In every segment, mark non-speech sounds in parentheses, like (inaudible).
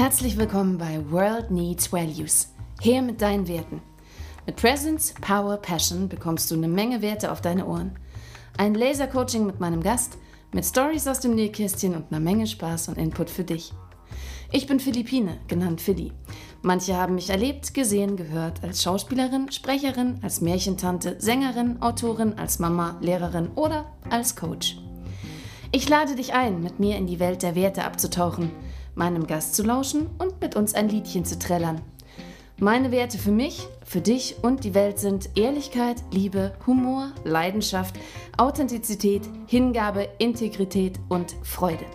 Herzlich willkommen bei World Needs Values. Her mit deinen Werten. Mit Presence, Power, Passion bekommst du eine Menge Werte auf deine Ohren. Ein Laser-Coaching mit meinem Gast, mit Stories aus dem Nähkästchen und einer Menge Spaß und Input für dich. Ich bin Philippine, genannt Philly. Manche haben mich erlebt, gesehen, gehört als Schauspielerin, Sprecherin, als Märchentante, Sängerin, Autorin, als Mama, Lehrerin oder als Coach. Ich lade dich ein, mit mir in die Welt der Werte abzutauchen, meinem Gast zu lauschen und mit uns ein Liedchen zu trällern. Meine Werte für mich, für dich und die Welt sind Ehrlichkeit, Liebe, Humor, Leidenschaft, Authentizität, Hingabe, Integrität und Freude.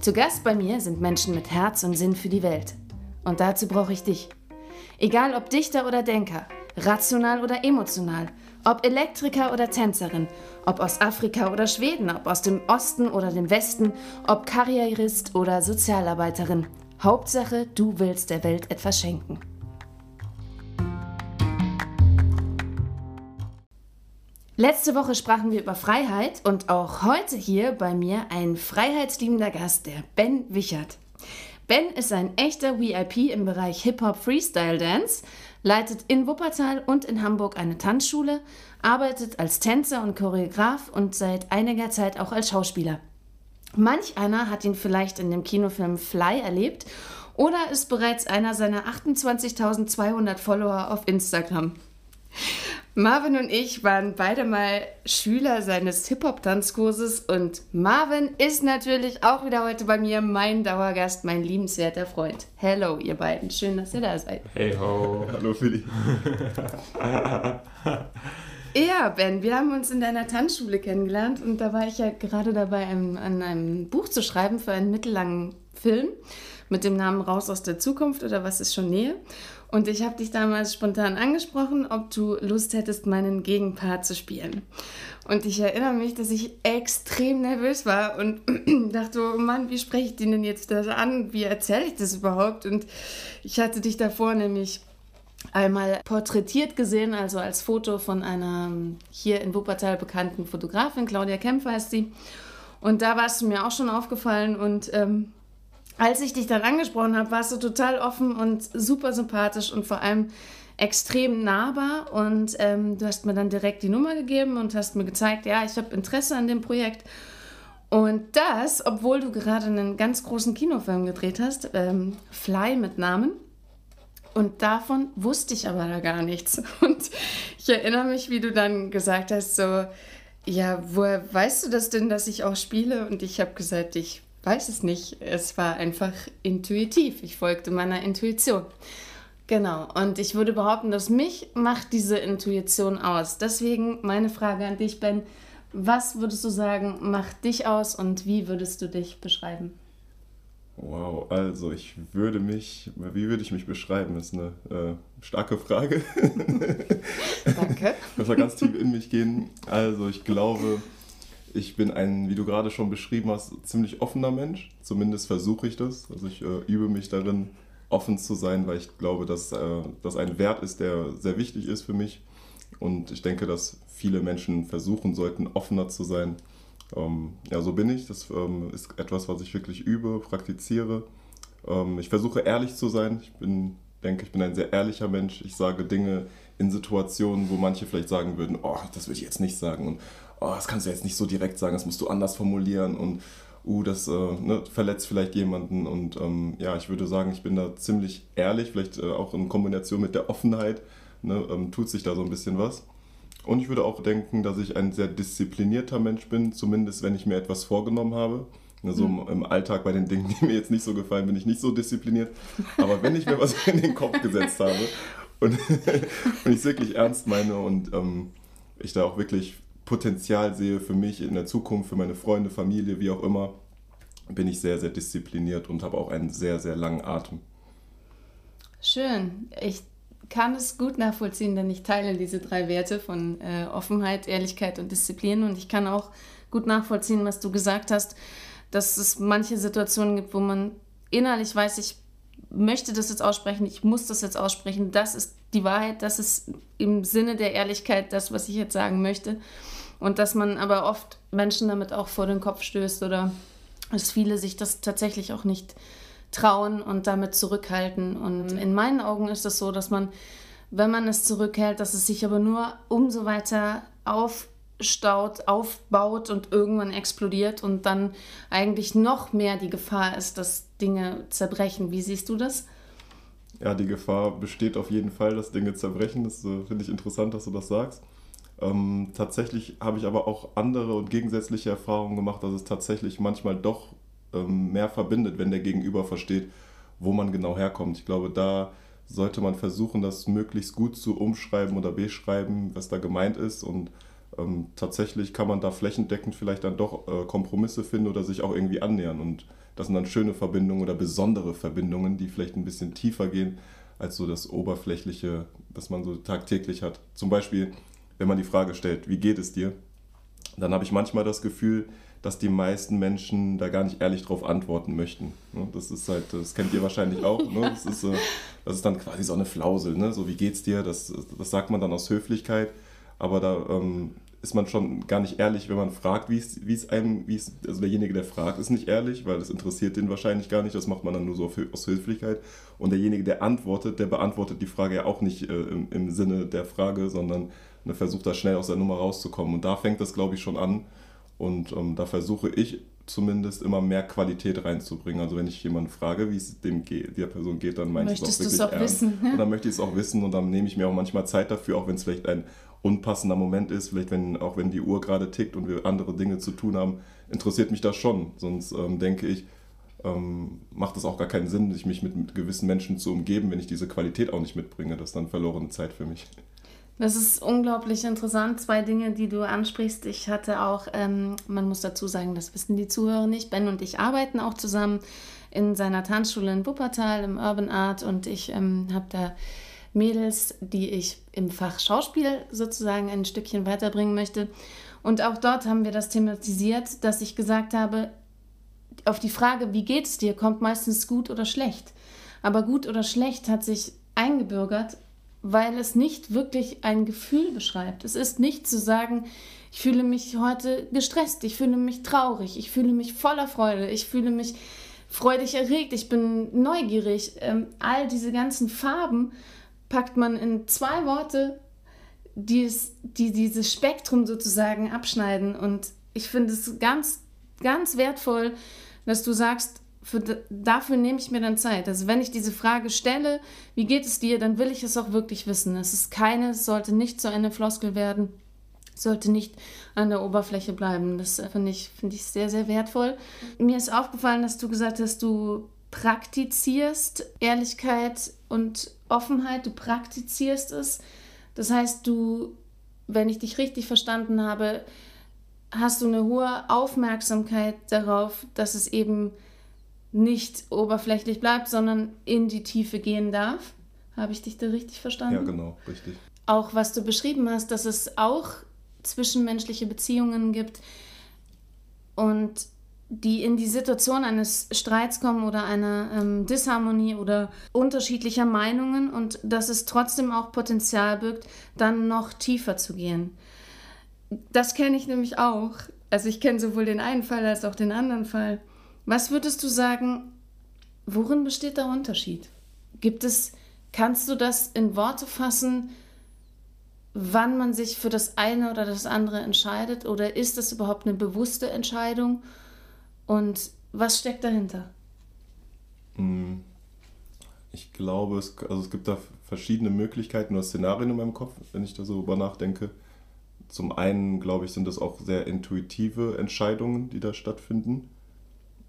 Zu Gast bei mir sind Menschen mit Herz und Sinn für die Welt. Und dazu brauche ich dich. Egal ob Dichter oder Denker, rational oder emotional, ob Elektriker oder Tänzerin, ob aus Afrika oder Schweden, ob aus dem Osten oder dem Westen, ob Karrierist oder Sozialarbeiterin. Hauptsache, du willst der Welt etwas schenken. Letzte Woche sprachen wir über Freiheit und auch heute hier bei mir ein freiheitsliebender Gast, der Ben Wichert. Ben ist ein echter VIP im Bereich Hip-Hop Freestyle Dance, leitet in Wuppertal und in Hamburg eine Tanzschule, arbeitet als Tänzer und Choreograf und seit einiger Zeit auch als Schauspieler. Manch einer hat ihn vielleicht in dem Kinofilm Fly erlebt oder ist bereits einer seiner 28.200 Follower auf Instagram. Marvin und ich waren beide mal Schüler seines Hip-Hop-Tanzkurses und Marvin ist natürlich auch wieder heute bei mir mein Dauergast, mein liebenswerter Freund. Hello, ihr beiden. Schön, dass ihr da seid. Hey ho. Hallo Philly. (laughs) ja, Ben, wir haben uns in deiner Tanzschule kennengelernt und da war ich ja gerade dabei, an einem Buch zu schreiben für einen mittellangen Film mit dem Namen Raus aus der Zukunft oder Was ist schon Nähe. Und ich habe dich damals spontan angesprochen, ob du Lust hättest, meinen Gegenpart zu spielen. Und ich erinnere mich, dass ich extrem nervös war und (clears throat) dachte, oh Mann, wie spreche ich den denn jetzt das an? Wie erzähle ich das überhaupt? Und ich hatte dich davor nämlich einmal porträtiert gesehen, also als Foto von einer hier in Wuppertal bekannten Fotografin, Claudia Kempf heißt sie. Und da warst du mir auch schon aufgefallen und ähm, als ich dich dann angesprochen habe, warst du total offen und super sympathisch und vor allem extrem nahbar. Und ähm, du hast mir dann direkt die Nummer gegeben und hast mir gezeigt, ja, ich habe Interesse an dem Projekt. Und das, obwohl du gerade einen ganz großen Kinofilm gedreht hast, ähm, Fly mit Namen. Und davon wusste ich aber da gar nichts. (laughs) Und ich erinnere mich, wie du dann gesagt hast, so, ja, woher weißt du das denn, dass ich auch spiele? Und ich habe gesagt, ich weiß es nicht. Es war einfach intuitiv. Ich folgte meiner Intuition. Genau. Und ich würde behaupten, dass mich macht diese Intuition aus. Deswegen meine Frage an dich, Ben. Was würdest du sagen, macht dich aus und wie würdest du dich beschreiben? Wow, also ich würde mich, wie würde ich mich beschreiben, ist eine äh, starke Frage. (laughs) Danke. (laughs) Das soll ganz tief in mich gehen. Also ich glaube, ich bin ein, wie du gerade schon beschrieben hast, ziemlich offener Mensch. Zumindest versuche ich das. Also ich äh, übe mich darin, offen zu sein, weil ich glaube, dass äh, das ein Wert ist, der sehr wichtig ist für mich. Und ich denke, dass viele Menschen versuchen sollten, offener zu sein. Ähm, ja, so bin ich. Das ähm, ist etwas, was ich wirklich übe, praktiziere. Ähm, ich versuche ehrlich zu sein. Ich bin, denke, ich bin ein sehr ehrlicher Mensch. Ich sage Dinge in Situationen, wo manche vielleicht sagen würden, oh, das würde ich jetzt nicht sagen. Und oh, das kannst du jetzt nicht so direkt sagen, das musst du anders formulieren und uh, das äh, ne, verletzt vielleicht jemanden. Und ähm, ja, ich würde sagen, ich bin da ziemlich ehrlich, vielleicht äh, auch in Kombination mit der Offenheit, ne, ähm, tut sich da so ein bisschen was. Und ich würde auch denken, dass ich ein sehr disziplinierter Mensch bin, zumindest wenn ich mir etwas vorgenommen habe. Ne, so mhm. im Alltag bei den Dingen, (laughs) die mir jetzt nicht so gefallen, bin ich nicht so diszipliniert. Aber wenn ich mir was in den Kopf gesetzt habe und, (laughs) und ich es wirklich ernst meine und ähm, ich da auch wirklich Potenzial sehe für mich in der Zukunft, für meine Freunde, Familie, wie auch immer, bin ich sehr, sehr diszipliniert und habe auch einen sehr, sehr langen Atem. Schön. Ich kann es gut nachvollziehen, denn ich teile diese drei Werte von äh, Offenheit, Ehrlichkeit und Disziplin. Und ich kann auch gut nachvollziehen, was du gesagt hast, dass es manche Situationen gibt, wo man innerlich weiß, ich möchte das jetzt aussprechen, ich muss das jetzt aussprechen, das ist die Wahrheit, das ist im Sinne der Ehrlichkeit das, was ich jetzt sagen möchte. Und dass man aber oft Menschen damit auch vor den Kopf stößt oder dass viele sich das tatsächlich auch nicht trauen und damit zurückhalten. Und mhm. in meinen Augen ist es so, dass man, wenn man es zurückhält, dass es sich aber nur umso weiter aufstaut, aufbaut und irgendwann explodiert und dann eigentlich noch mehr die Gefahr ist, dass Dinge zerbrechen. Wie siehst du das? Ja, die Gefahr besteht auf jeden Fall, dass Dinge zerbrechen. Das äh, finde ich interessant, dass du das sagst. Ähm, tatsächlich habe ich aber auch andere und gegensätzliche Erfahrungen gemacht, dass es tatsächlich manchmal doch ähm, mehr verbindet, wenn der Gegenüber versteht, wo man genau herkommt. Ich glaube, da sollte man versuchen, das möglichst gut zu umschreiben oder beschreiben, was da gemeint ist. Und ähm, tatsächlich kann man da flächendeckend vielleicht dann doch äh, Kompromisse finden oder sich auch irgendwie annähern. Und das sind dann schöne Verbindungen oder besondere Verbindungen, die vielleicht ein bisschen tiefer gehen als so das Oberflächliche, das man so tagtäglich hat. Zum Beispiel, wenn man die Frage stellt, wie geht es dir? Dann habe ich manchmal das Gefühl, dass die meisten Menschen da gar nicht ehrlich drauf antworten möchten. Ne? Das ist halt, das kennt ihr wahrscheinlich auch. Ne? Das, ist, das ist dann quasi so eine Flausel. Ne? So, wie geht's dir? Das, das sagt man dann aus Höflichkeit. Aber da ähm, ist man schon gar nicht ehrlich, wenn man fragt, wie es, es einem, wie es, also derjenige, der fragt, ist nicht ehrlich, weil das interessiert den wahrscheinlich gar nicht. Das macht man dann nur so aus Höflichkeit. Und derjenige, der antwortet, der beantwortet die Frage ja auch nicht äh, im, im Sinne der Frage, sondern ne, versucht da schnell aus der Nummer rauszukommen. Und da fängt das, glaube ich, schon an und ähm, da versuche ich zumindest immer mehr Qualität reinzubringen. Also wenn ich jemanden frage, wie es dem geht, der Person geht, dann meine ich es auch wirklich auch ernst. Wissen, ja? Und dann möchte ich es auch wissen und dann nehme ich mir auch manchmal Zeit dafür, auch wenn es vielleicht ein unpassender Moment ist, vielleicht wenn auch wenn die Uhr gerade tickt und wir andere Dinge zu tun haben, interessiert mich das schon. Sonst ähm, denke ich, ähm, macht es auch gar keinen Sinn, sich mich mit, mit gewissen Menschen zu umgeben, wenn ich diese Qualität auch nicht mitbringe. Das ist dann verlorene Zeit für mich. Das ist unglaublich interessant. Zwei Dinge, die du ansprichst. Ich hatte auch, ähm, man muss dazu sagen, das wissen die Zuhörer nicht, Ben und ich arbeiten auch zusammen in seiner Tanzschule in Wuppertal im Urban Art und ich ähm, habe da Mädels, die ich im Fach Schauspiel sozusagen ein Stückchen weiterbringen möchte. Und auch dort haben wir das thematisiert, dass ich gesagt habe, auf die Frage, wie geht es dir, kommt meistens gut oder schlecht. Aber gut oder schlecht hat sich eingebürgert weil es nicht wirklich ein Gefühl beschreibt. Es ist nicht zu sagen, ich fühle mich heute gestresst, ich fühle mich traurig, ich fühle mich voller Freude, ich fühle mich freudig erregt, ich bin neugierig. Ähm, all diese ganzen Farben packt man in zwei Worte, die, es, die dieses Spektrum sozusagen abschneiden. Und ich finde es ganz, ganz wertvoll, dass du sagst, für, dafür nehme ich mir dann Zeit. Also wenn ich diese Frage stelle, wie geht es dir, dann will ich es auch wirklich wissen. Es ist keine, es sollte nicht so eine Floskel werden, sollte nicht an der Oberfläche bleiben. Das finde ich, find ich sehr, sehr wertvoll. Mir ist aufgefallen, dass du gesagt hast, du praktizierst Ehrlichkeit und Offenheit, du praktizierst es. Das heißt, du, wenn ich dich richtig verstanden habe, hast du eine hohe Aufmerksamkeit darauf, dass es eben nicht oberflächlich bleibt, sondern in die Tiefe gehen darf. Habe ich dich da richtig verstanden? Ja, genau, richtig. Auch was du beschrieben hast, dass es auch zwischenmenschliche Beziehungen gibt und die in die Situation eines Streits kommen oder einer ähm, Disharmonie oder unterschiedlicher Meinungen und dass es trotzdem auch Potenzial birgt, dann noch tiefer zu gehen. Das kenne ich nämlich auch. Also ich kenne sowohl den einen Fall als auch den anderen Fall. Was würdest du sagen, worin besteht der Unterschied? Gibt es, kannst du das in Worte fassen, wann man sich für das eine oder das andere entscheidet? Oder ist das überhaupt eine bewusste Entscheidung? Und was steckt dahinter? Hm. Ich glaube, es, also es gibt da verschiedene Möglichkeiten oder Szenarien in meinem Kopf, wenn ich da so drüber nachdenke. Zum einen, glaube ich, sind das auch sehr intuitive Entscheidungen, die da stattfinden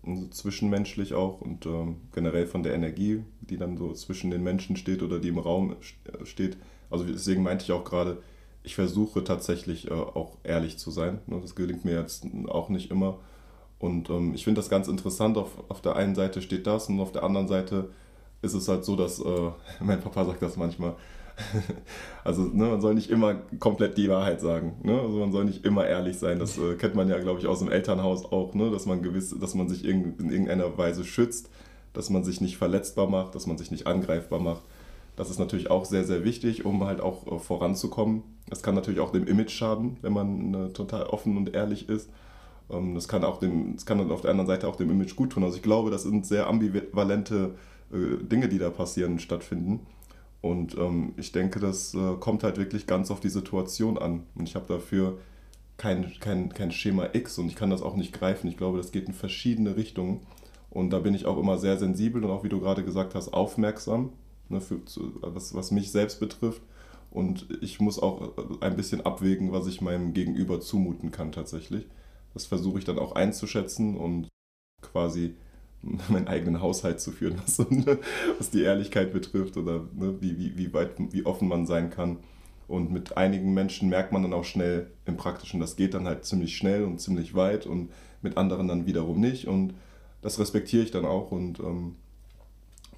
also zwischenmenschlich auch und ähm, generell von der Energie, die dann so zwischen den Menschen steht oder die im Raum steht. Also deswegen meinte ich auch gerade, ich versuche tatsächlich äh, auch ehrlich zu sein. Ne, das gelingt mir jetzt auch nicht immer. Und ähm, ich finde das ganz interessant. Auf, auf der einen Seite steht das und auf der anderen Seite ist es halt so, dass äh, (laughs) mein Papa sagt das manchmal, (laughs) also ne, man soll nicht immer komplett die Wahrheit sagen. Ne? Also man soll nicht immer ehrlich sein. Das äh, kennt man ja, glaube ich, aus dem Elternhaus auch, ne? dass man gewiss, dass man sich in, in irgendeiner Weise schützt, dass man sich nicht verletzbar macht, dass man sich nicht angreifbar macht. Das ist natürlich auch sehr, sehr wichtig, um halt auch äh, voranzukommen. Es kann natürlich auch dem Image schaden, wenn man äh, total offen und ehrlich ist. ähm, das kann auch dem, das kann dann auf der anderen Seite auch dem Image gut tun. Also ich glaube, das sind sehr ambivalente äh, Dinge, die da passieren, stattfinden. Und ähm, ich denke, das äh, kommt halt wirklich ganz auf die Situation an. Und ich habe dafür kein, kein, kein Schema X und ich kann das auch nicht greifen. Ich glaube, das geht in verschiedene Richtungen. Und da bin ich auch immer sehr sensibel und auch, wie du gerade gesagt hast, aufmerksam, ne, für, was, was mich selbst betrifft. Und ich muss auch äh, ein bisschen abwägen, was ich meinem Gegenüber zumuten kann tatsächlich. Das versuche ich dann auch einzuschätzen und quasi (laughs) meinen eigenen Haushalt zu führen, was, so, ne, was die Ehrlichkeit betrifft oder ne, wie, wie, wie weit, wie offen man sein kann. Und mit einigen Menschen merkt man dann auch schnell im Praktischen, das geht dann halt ziemlich schnell und ziemlich weit und mit anderen dann wiederum nicht. Und das respektiere ich dann auch und ähm,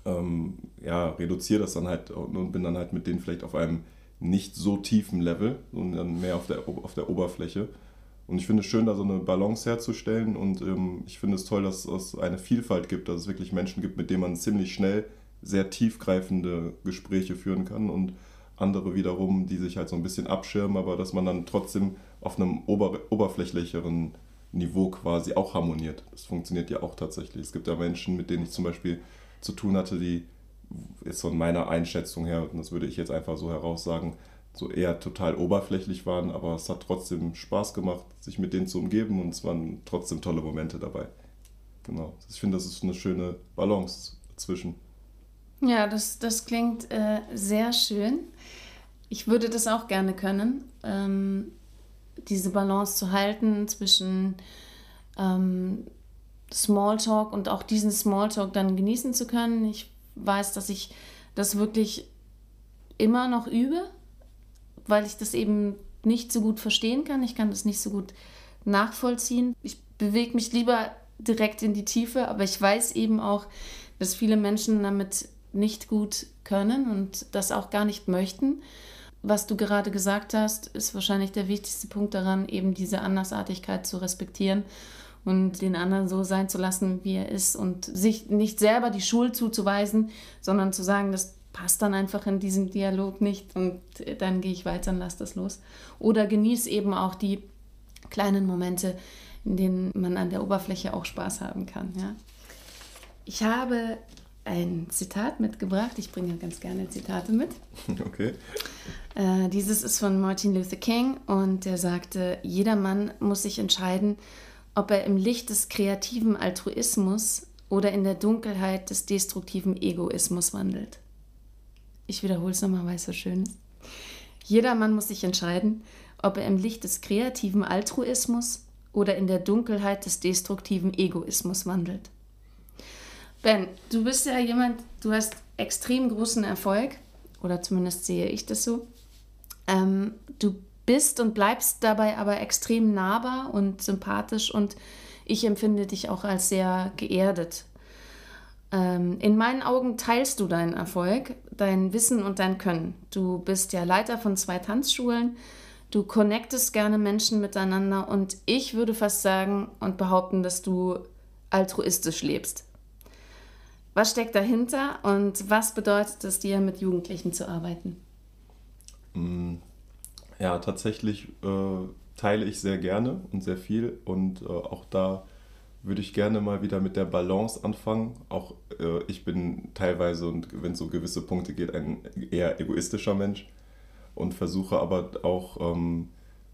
ähm, ja, reduziere das dann halt und bin dann halt mit denen vielleicht auf einem nicht so tiefen Level, sondern mehr auf der, auf der Oberfläche. Und ich finde es schön, da so eine Balance herzustellen und ähm, ich finde es toll, dass es eine Vielfalt gibt, dass es wirklich Menschen gibt, mit denen man ziemlich schnell sehr tiefgreifende Gespräche führen kann und andere wiederum, die sich halt so ein bisschen abschirmen, aber dass man dann trotzdem auf einem ober oberflächlicheren Niveau quasi auch harmoniert. Das funktioniert ja auch tatsächlich. Es gibt ja Menschen, mit denen ich zum Beispiel zu tun hatte, die jetzt von meiner Einschätzung her, und das würde ich jetzt einfach so heraussagen, so eher total oberflächlich waren, aber es hat trotzdem Spaß gemacht, sich mit denen zu umgeben und es waren trotzdem tolle Momente dabei. Genau. Ich finde, das ist eine schöne Balance dazwischen. Ja, das, das klingt äh, sehr schön. Ich würde das auch gerne können, ähm, diese Balance zu halten zwischen ähm, Smalltalk und auch diesen Smalltalk dann genießen zu können. Ich weiß, dass ich das wirklich immer noch übe, weil ich das eben nicht so gut verstehen kann. Ich kann das nicht so gut nachvollziehen. Ich bewege mich lieber direkt in die Tiefe, aber ich weiß eben auch, dass viele Menschen damit nicht gut können und das auch gar nicht möchten. Was du gerade gesagt hast, ist wahrscheinlich der wichtigste Punkt daran, eben diese Andersartigkeit zu respektieren und den anderen so sein zu lassen, wie er ist und sich nicht selber die Schuld zuzuweisen, sondern zu sagen, das passt dann einfach in diesem Dialog nicht und dann gehe ich weiter und lasse das los. Oder genieße eben auch die kleinen Momente, in denen man an der Oberfläche auch Spaß haben kann. Ja. Ich habe ein Zitat mitgebracht. Ich bringe ganz gerne Zitate mit. (laughs) Okay. Äh, dieses ist von Martin Luther King und der sagte, jeder Mann muss sich entscheiden, ob er im Licht des kreativen Altruismus oder in der Dunkelheit des destruktiven Egoismus wandelt. Ich wiederhole es nochmal, weil es so schön ist. Jeder Mann muss sich entscheiden, ob er im Licht des kreativen Altruismus oder in der Dunkelheit des destruktiven Egoismus wandelt. Ben, du bist ja jemand, du hast extrem großen Erfolg, oder zumindest sehe ich das so. Ähm, du bist und bleibst dabei aber extrem nahbar und sympathisch und ich empfinde dich auch als sehr geerdet. Ähm, in meinen Augen teilst du deinen Erfolg, dein Wissen und dein Können. Du bist ja Leiter von zwei Tanzschulen, du connectest gerne Menschen miteinander und ich würde fast sagen und behaupten, dass du altruistisch lebst. Was steckt dahinter und was bedeutet es dir, mit Jugendlichen zu arbeiten? Mm, ja, tatsächlich äh, teile ich sehr gerne und sehr viel und äh, auch da würde ich gerne mal wieder mit der Balance anfangen. Auch äh, ich bin teilweise und wenn es so gewisse Punkte geht, ein eher egoistischer Mensch und versuche aber auch ähm,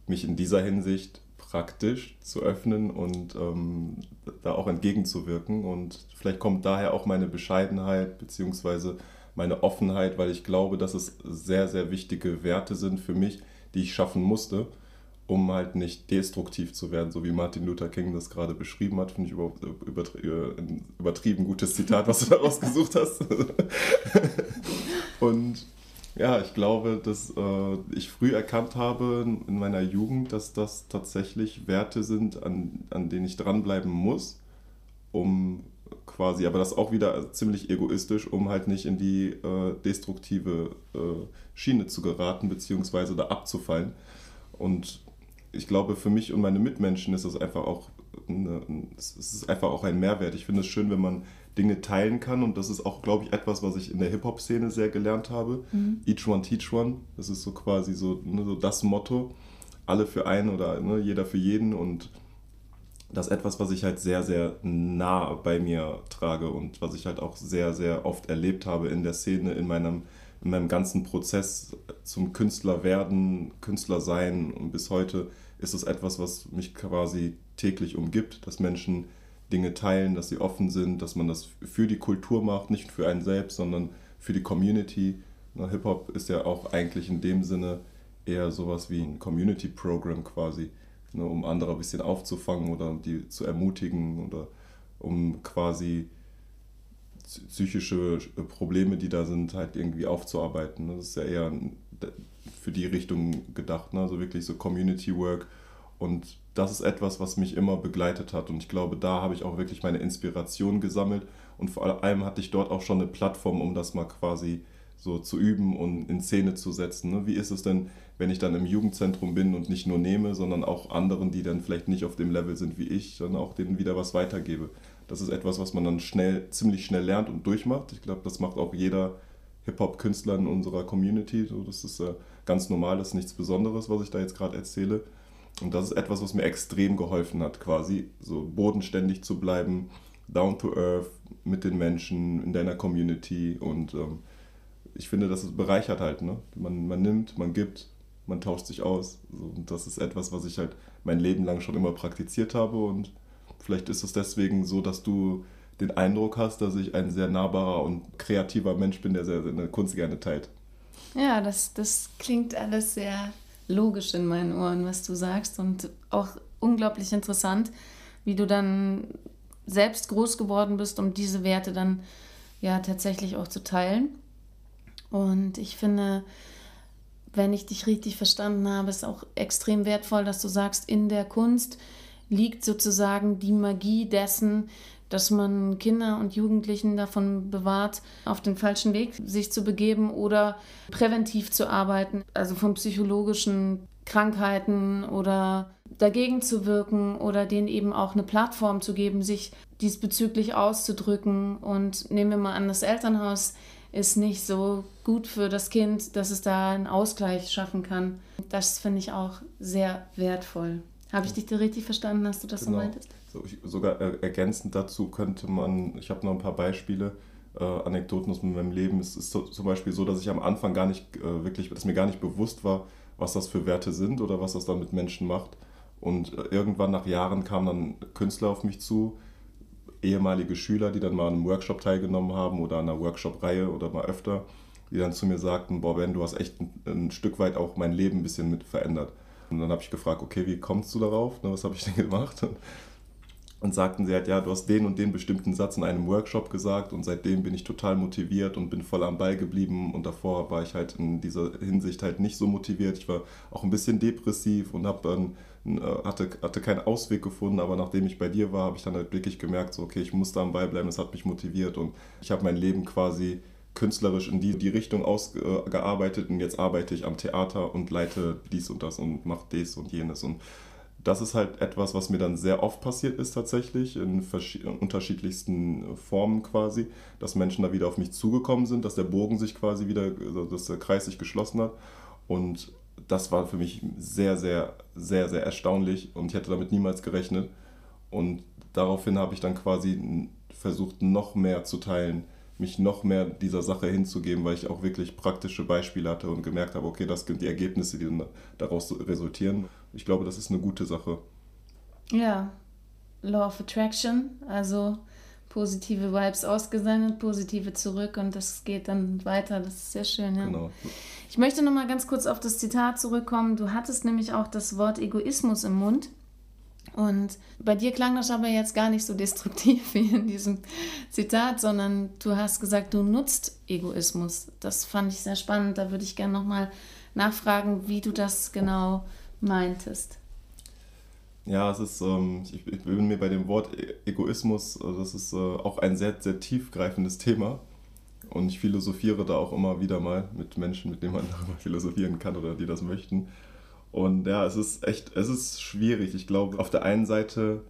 mich in dieser Hinsicht praktisch zu öffnen und ähm, da auch entgegenzuwirken. Und vielleicht kommt daher auch meine Bescheidenheit bzw. meine Offenheit, weil ich glaube, dass es sehr, sehr wichtige Werte sind für mich, die ich schaffen musste, um halt nicht destruktiv zu werden, so wie Martin Luther King das gerade beschrieben hat. Finde ich überhaupt ein übertrieben gutes Zitat, was du daraus gesucht hast. (laughs) Und ja, ich glaube, dass äh, ich früh erkannt habe in meiner Jugend, dass das tatsächlich Werte sind, an, an denen ich dranbleiben muss, um quasi, aber das auch wieder ziemlich egoistisch, um halt nicht in die äh, destruktive äh, Schiene zu geraten, beziehungsweise da abzufallen. Und ich glaube, für mich und meine Mitmenschen ist das einfach auch, eine, es ist einfach auch ein Mehrwert. Ich finde es schön, wenn man Dinge teilen kann und das ist auch, glaube ich, etwas, was ich in der Hip-Hop-Szene sehr gelernt habe. Mhm. Each one, teach one. Das ist so quasi so, ne, so das Motto. Alle für einen oder ne, jeder für jeden und das ist etwas, was ich halt sehr, sehr nah bei mir trage und was ich halt auch sehr, sehr oft erlebt habe in der Szene, in meinem, in meinem ganzen Prozess zum Künstler werden, Künstler sein und bis heute ist es etwas, was mich quasi täglich umgibt, dass Menschen Dinge teilen, dass sie offen sind, dass man das für die Kultur macht, nicht für einen selbst, sondern für die Community. Hip-Hop ist ja auch eigentlich in dem Sinne eher sowas wie ein Community-Programm quasi ne, um andere ein bisschen aufzufangen oder die zu ermutigen oder um quasi psychische Probleme, die da sind, halt irgendwie aufzuarbeiten. Das ist ja eher für die Richtung gedacht, ne? also wirklich so Community Work. Und das ist etwas, was mich immer begleitet hat. Und ich glaube, da habe ich auch wirklich meine Inspiration gesammelt. Und vor allem hatte ich dort auch schon eine Plattform, um das mal quasi so zu üben und in Szene zu setzen. Ne? Wie ist es denn, wenn ich dann im Jugendzentrum bin und nicht nur nehme, sondern auch anderen, die dann vielleicht nicht auf dem Level sind wie ich, dann auch denen wieder was weitergebe. Das ist etwas, was man dann schnell, ziemlich schnell lernt und durchmacht. Ich glaube, das macht auch jeder Hip-Hop-Künstler in unserer Community. So, das ist äh, ganz normal, das ist nichts Besonderes, was ich da jetzt gerade erzähle. Und das ist etwas, was mir extrem geholfen hat, quasi so bodenständig zu bleiben, down to earth mit den Menschen in deiner Community und ähm, ich finde, das bereichert halt. Ne? Man, man nimmt, man gibt, man tauscht sich aus. Und das ist etwas, was ich halt mein Leben lang schon immer praktiziert habe. Und vielleicht ist es deswegen so, dass du den Eindruck hast, dass ich ein sehr nahbarer und kreativer Mensch bin, der sehr, seine Kunst gerne teilt. Ja, das, das klingt alles sehr logisch in meinen Ohren, was du sagst. Und auch unglaublich interessant, wie du dann selbst groß geworden bist, um diese Werte dann ja tatsächlich auch zu teilen. Und ich finde, wenn ich dich richtig verstanden habe, ist auch extrem wertvoll, dass du sagst, in der Kunst liegt sozusagen die Magie dessen, dass man Kinder und Jugendlichen davon bewahrt, auf den falschen Weg sich zu begeben oder präventiv zu arbeiten, also von psychologischen Krankheiten oder dagegen zu wirken oder denen eben auch eine Plattform zu geben, sich diesbezüglich auszudrücken. Und nehmen wir mal an, das Elternhaus ist nicht so gut für das Kind, dass es da einen Ausgleich schaffen kann. Das finde ich auch sehr wertvoll. Habe ich dich da richtig verstanden, hast du das genau. so meintest? Sogar ergänzend dazu könnte man, ich habe noch ein paar Beispiele, äh, Anekdoten aus meinem Leben. Es ist so, zum Beispiel so, dass ich am Anfang gar nicht äh, wirklich, dass mir gar nicht bewusst war, was das für Werte sind oder was das dann mit Menschen macht. Und äh, irgendwann nach Jahren kamen dann Künstler auf mich zu, ehemalige Schüler, die dann mal an einem Workshop teilgenommen haben oder an einer Workshop-Reihe oder mal öfter, die dann zu mir sagten, boah Ben, du hast echt ein, ein Stück weit auch mein Leben ein bisschen mit verändert. Und dann habe ich gefragt, okay, wie kommst du darauf? Ne, was habe ich denn (laughs) gemacht? Und, sagten sie halt, ja, du hast den und den bestimmten Satz in einem Workshop gesagt und seitdem bin ich total motiviert und bin voll am Ball geblieben und davor war ich halt in dieser Hinsicht halt nicht so motiviert. Ich war auch ein bisschen depressiv und habe dann äh, hatte, hatte keinen Ausweg gefunden, aber nachdem ich bei dir war, habe ich dann halt wirklich gemerkt, so, okay, ich muss da am Ball bleiben, es hat mich motiviert und ich habe mein Leben quasi künstlerisch in die, die Richtung ausgearbeitet und jetzt arbeite ich am Theater und leite dies und das und mache dies und jenes und das ist halt etwas, was mir dann sehr oft passiert ist tatsächlich, in unterschiedlichsten Formen quasi, dass Menschen da wieder auf mich zugekommen sind, dass der Bogen sich quasi wieder, also dass der Kreis sich geschlossen hat und das war für mich sehr, sehr, sehr, sehr erstaunlich und ich hätte damit niemals gerechnet. Und daraufhin habe ich dann quasi versucht, noch mehr zu teilen, mich noch mehr dieser Sache hinzugeben, weil ich auch wirklich praktische Beispiele hatte und gemerkt habe, okay, das sind die Ergebnisse, die daraus resultieren. Ich glaube, das ist eine gute Sache. Ja, Law of Attraction, also positive Vibes ausgesendet, positive zurück und das geht dann weiter. Das ist sehr schön, ja. Genau. Ich möchte noch mal ganz kurz auf das Zitat zurückkommen. Du hattest nämlich auch das Wort Egoismus im Mund. Und bei dir klang das aber jetzt gar nicht so destruktiv (laughs) wie in diesem Zitat, sondern du hast gesagt, du nutzt Egoismus. Das fand ich sehr spannend. Da würde ich gerne nochmal nachfragen, wie du das genau meintest. Ja, es ist, ähm, ich, ich, bin mir bei dem Wort e-, Egoismus, also das ist äh, auch ein sehr, sehr tiefgreifendes Thema. Und ich philosophiere da auch immer wieder mal mit Menschen, mit denen man (laughs) darüber philosophieren kann oder die das möchten. Und ja, es ist echt, es ist schwierig. Ich glaube, auf der einen Seite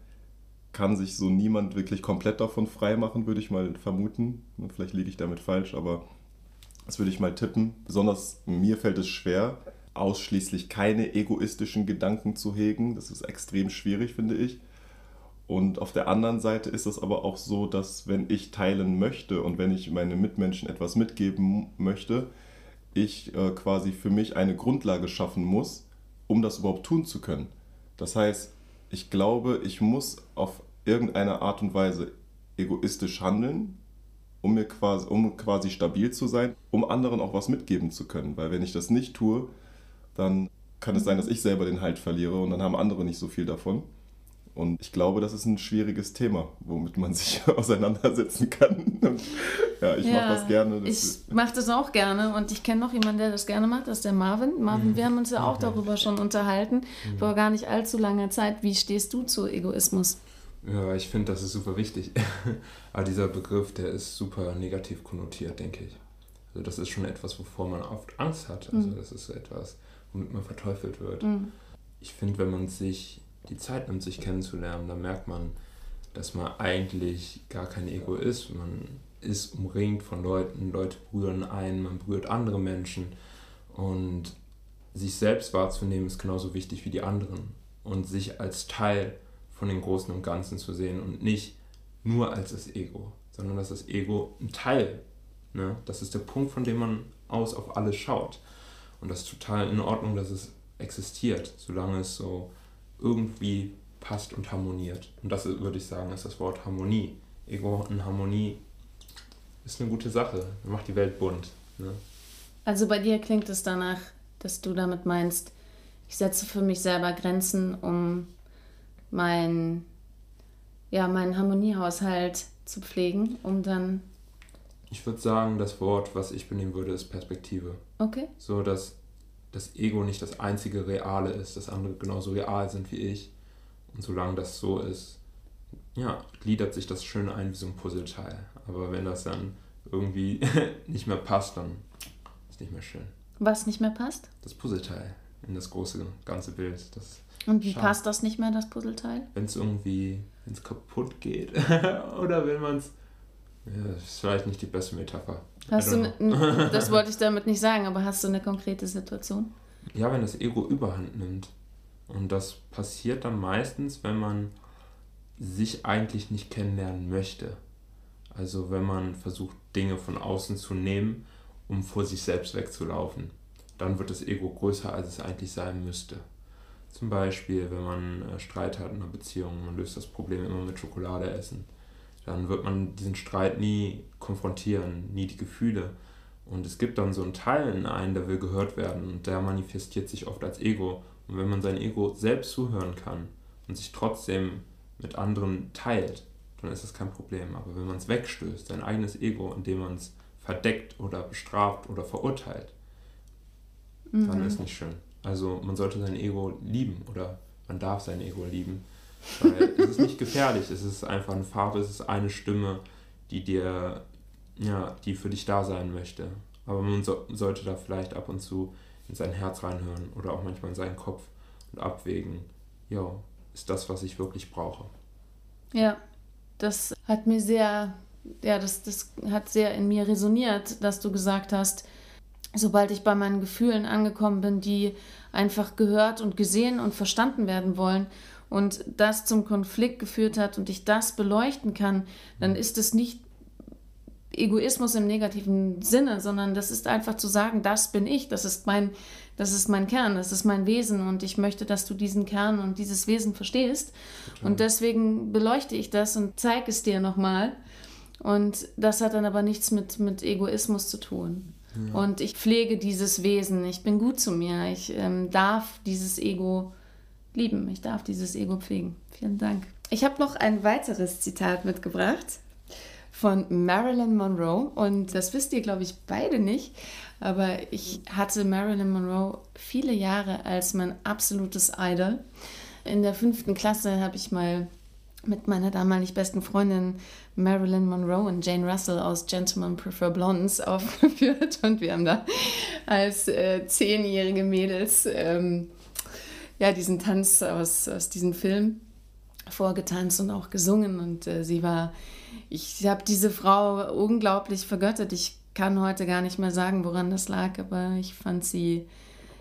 kann sich so niemand wirklich komplett davon freimachen, würde ich mal vermuten. Vielleicht liege ich damit falsch, aber das würde ich mal tippen. Besonders mir fällt es schwer, ausschließlich keine egoistischen Gedanken zu hegen. Das ist extrem schwierig, finde ich. Und auf der anderen Seite ist es aber auch so, dass wenn ich teilen möchte und wenn ich meinen Mitmenschen etwas mitgeben möchte, ich äh, quasi für mich eine Grundlage schaffen muss, um das überhaupt tun zu können. Das heißt, ich glaube, ich muss auf irgendeine Art und Weise egoistisch handeln, um mir quasi, um quasi stabil zu sein, um anderen auch was mitgeben zu können. Weil wenn ich das nicht tue, dann kann es sein, dass ich selber den Halt verliere und dann haben andere nicht so viel davon. Und ich glaube, das ist ein schwieriges Thema, womit man (laughs) sich auseinandersetzen kann. ja, ich ja, mache das gerne. Das ich mache das auch gerne und ich kenne noch jemanden, der das gerne macht, das ist der Marvin. Marvin, mhm. wir haben uns ja auch mhm. darüber schon unterhalten, mhm. vor gar nicht allzu langer Zeit. Wie stehst du zu Egoismus? Ja, ich finde, das ist super wichtig. Aber (laughs) dieser Begriff, der ist super negativ konnotiert, denke ich. Also das ist schon etwas, wovor man oft Angst hat. Also mhm. das ist etwas, womit man verteufelt wird. Mhm. Ich finde, wenn man sich die Zeit nimmt, sich kennenzulernen, dann merkt man, dass man eigentlich gar kein Ego ist. Man ist umringt von Leuten, Leute berühren einen, man berührt andere Menschen. Und sich selbst wahrzunehmen ist genauso wichtig wie die anderen. Und sich als Teil von dem Großen und Ganzen zu sehen und nicht nur als das Ego, sondern dass das Ego ein Teil, ne? das ist der Punkt, von dem man aus auf alles schaut. Und das ist total in Ordnung, dass es existiert, solange es so irgendwie passt und harmoniert. Und das würde ich sagen, ist das Wort Harmonie. Ego und Harmonie ist eine gute Sache, macht die Welt bunt. Ne? Also bei dir klingt es danach, dass du damit meinst, ich setze für mich selber Grenzen, um mein, ja, meinen Harmoniehaushalt zu pflegen, um dann. Ich würde sagen, das Wort, was ich benehmen würde, ist Perspektive. Okay. So, dass das Ego nicht das einzige Reale ist, dass andere genauso real sind wie ich. Und solange das so ist, ja, gliedert sich das schön ein wie so ein Puzzleteil. Aber wenn das dann irgendwie (laughs) nicht mehr passt, dann ist nicht mehr schön. Was nicht mehr passt? Das Puzzleteil in das große ganze Bild. Das Und wie schade. passt das nicht mehr, das Puzzleteil? Wenn es irgendwie, wenn es kaputt geht (laughs) oder wenn man es, ja, das ist vielleicht nicht die beste Metapher. Hast du, ne, das (laughs) wollte ich damit nicht sagen, aber hast du eine konkrete Situation? Ja, wenn das Ego überhand nimmt. Und das passiert dann meistens, wenn man sich eigentlich nicht kennenlernen möchte. Also wenn man versucht, Dinge von außen zu nehmen, um vor sich selbst wegzulaufen. Dann wird das Ego größer, als es eigentlich sein müsste. Zum Beispiel, wenn man äh, Streit hat in einer Beziehung, man löst das Problem immer mit Schokolade essen dann wird man diesen Streit nie konfrontieren, nie die Gefühle. Und es gibt dann so einen Teil in einem, der will gehört werden und der manifestiert sich oft als Ego. Und wenn man sein Ego selbst zuhören kann und sich trotzdem mit anderen teilt, dann ist das kein Problem. Aber wenn man es wegstößt, sein eigenes Ego, indem man es verdeckt oder bestraft oder verurteilt, mhm. dann ist nicht schön. Also man sollte sein Ego lieben oder man darf sein Ego lieben weil es ist nicht gefährlich, es ist einfach eine Farbe, es ist eine Stimme, die dir, ja, die für dich da sein möchte. Aber man so, sollte da vielleicht ab und zu in sein Herz reinhören oder auch manchmal in seinen Kopf und abwägen, ja, ist das, was ich wirklich brauche. Ja, das hat mir sehr, ja, das, das hat sehr in mir resoniert, dass du gesagt hast, sobald ich bei meinen Gefühlen angekommen bin, die einfach gehört und gesehen und verstanden werden wollen und das zum Konflikt geführt hat und ich das beleuchten kann, dann ist es nicht Egoismus im negativen Sinne, sondern das ist einfach zu sagen, das bin ich, das ist mein, das ist mein Kern, das ist mein Wesen und ich möchte, dass du diesen Kern und dieses Wesen verstehst. Total. Und deswegen beleuchte ich das und zeige es dir nochmal. Und das hat dann aber nichts mit, mit Egoismus zu tun. Ja. Und ich pflege dieses Wesen, ich bin gut zu mir, ich ähm, darf dieses Ego lieben. Ich darf dieses Ego pflegen. Vielen Dank. Ich habe noch ein weiteres Zitat mitgebracht von Marilyn Monroe und das wisst ihr, glaube ich, beide nicht. Aber ich hatte Marilyn Monroe viele Jahre als mein absolutes Idol. In der fünften Klasse habe ich mal mit meiner damalig besten Freundin Marilyn Monroe und Jane Russell aus Gentlemen Prefer Blondes aufgeführt (laughs) und wir haben da als äh, zehnjährige Mädels ähm, ja, diesen Tanz aus, aus diesem Film vorgetanzt und auch gesungen. Und äh, sie war, ich habe diese Frau unglaublich vergöttert. Ich kann heute gar nicht mehr sagen, woran das lag, aber ich fand sie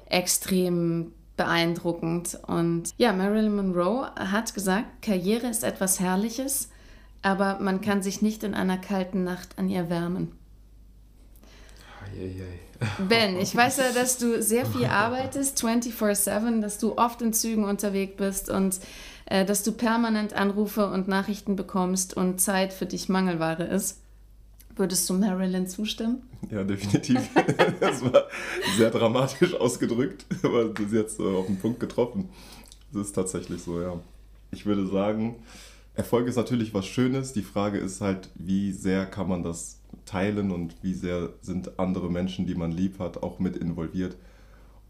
extrem beeindruckend. Und ja, Marilyn Monroe hat gesagt, Karriere ist etwas Herrliches, aber man kann sich nicht in einer kalten Nacht an ihr wärmen. Ben, ich weiß ja, dass du sehr (laughs) viel arbeitest, 24/7, dass du oft in Zügen unterwegs bist und äh, dass du permanent Anrufe und Nachrichten bekommst und Zeit für dich Mangelware ist. Würdest du Marilyn zustimmen? (laughs) Ja, definitiv. (laughs) das war sehr dramatisch ausgedrückt, aber du hast jetzt äh, auf den Punkt getroffen. Das ist tatsächlich so, ja. Ich würde sagen, Erfolg ist natürlich was Schönes. Die Frage ist halt, wie sehr kann man das teilen und wie sehr sind andere Menschen, die man lieb hat, auch mit involviert.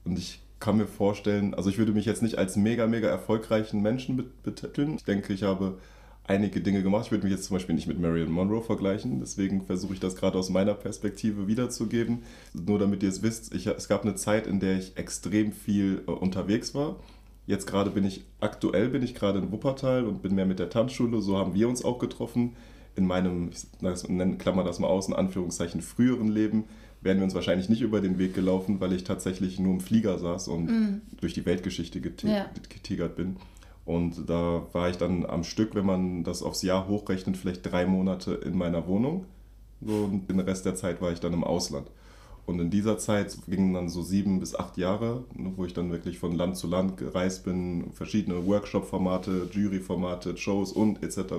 Und ich kann mir vorstellen, also ich würde mich jetzt nicht als mega, mega erfolgreichen Menschen betiteln. Ich denke, ich habe einige Dinge gemacht. Ich würde mich jetzt zum Beispiel nicht mit Marilyn Monroe vergleichen, deswegen versuche ich das gerade aus meiner Perspektive wiederzugeben. Nur damit ihr es wisst, ich, es gab eine Zeit, in der ich extrem viel äh, unterwegs war. Jetzt gerade bin ich, aktuell bin ich gerade in Wuppertal und bin mehr mit der Tanzschule, so haben wir uns auch getroffen in meinem, ich klammer das mal aus, in Anführungszeichen früheren Leben, wären wir uns wahrscheinlich nicht über den Weg gelaufen, weil ich tatsächlich nur im Flieger saß und mm. durch die Weltgeschichte getigert ja. bin. Und da war ich dann am Stück, wenn man das aufs Jahr hochrechnet, vielleicht drei Monate in meiner Wohnung. und den Rest der Zeit war ich dann im Ausland. Und in dieser Zeit gingen dann so sieben bis acht Jahre, ne, wo ich dann wirklich von Land zu Land gereist bin, verschiedene Workshop-Formate, Jury-Formate, Shows und etc.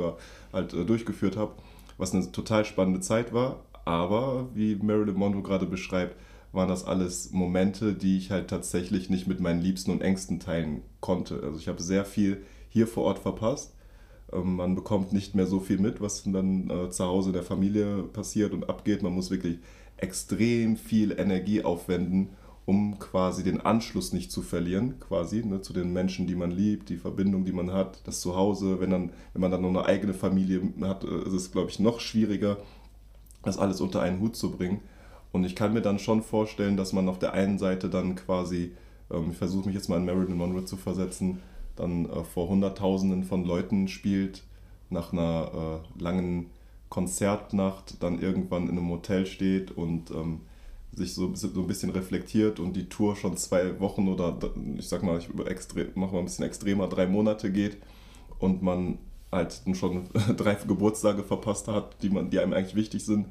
halt äh, durchgeführt habe, was eine total spannende Zeit war. Aber wie Marilyn Monroe gerade beschreibt, waren das alles Momente, die ich halt tatsächlich nicht mit meinen Liebsten und Ängsten teilen konnte. Also ich habe sehr viel hier vor Ort verpasst. Ähm, man bekommt nicht mehr so viel mit, was dann äh, zu Hause in der Familie passiert und abgeht. Man muss wirklich extrem viel Energie aufwenden, um quasi den Anschluss nicht zu verlieren, quasi ne, zu den Menschen, die man liebt, die Verbindung, die man hat, das Zuhause. Wenn, dann, wenn man dann noch eine eigene Familie hat, äh, ist es, glaube ich, noch schwieriger, das alles unter einen Hut zu bringen. Und ich kann mir dann schon vorstellen, dass man auf der einen Seite dann quasi, ähm, ich versuche mich jetzt mal in Marilyn Monroe zu versetzen, dann äh, vor Hunderttausenden von Leuten spielt, nach einer äh, langen Konzertnacht dann irgendwann in einem Hotel steht und ähm, sich so, so ein bisschen reflektiert und die Tour schon zwei Wochen oder ich sag mal, ich mache mal ein bisschen extremer, drei Monate geht und man halt schon (laughs) drei Geburtstage verpasst hat, die, man, die einem eigentlich wichtig sind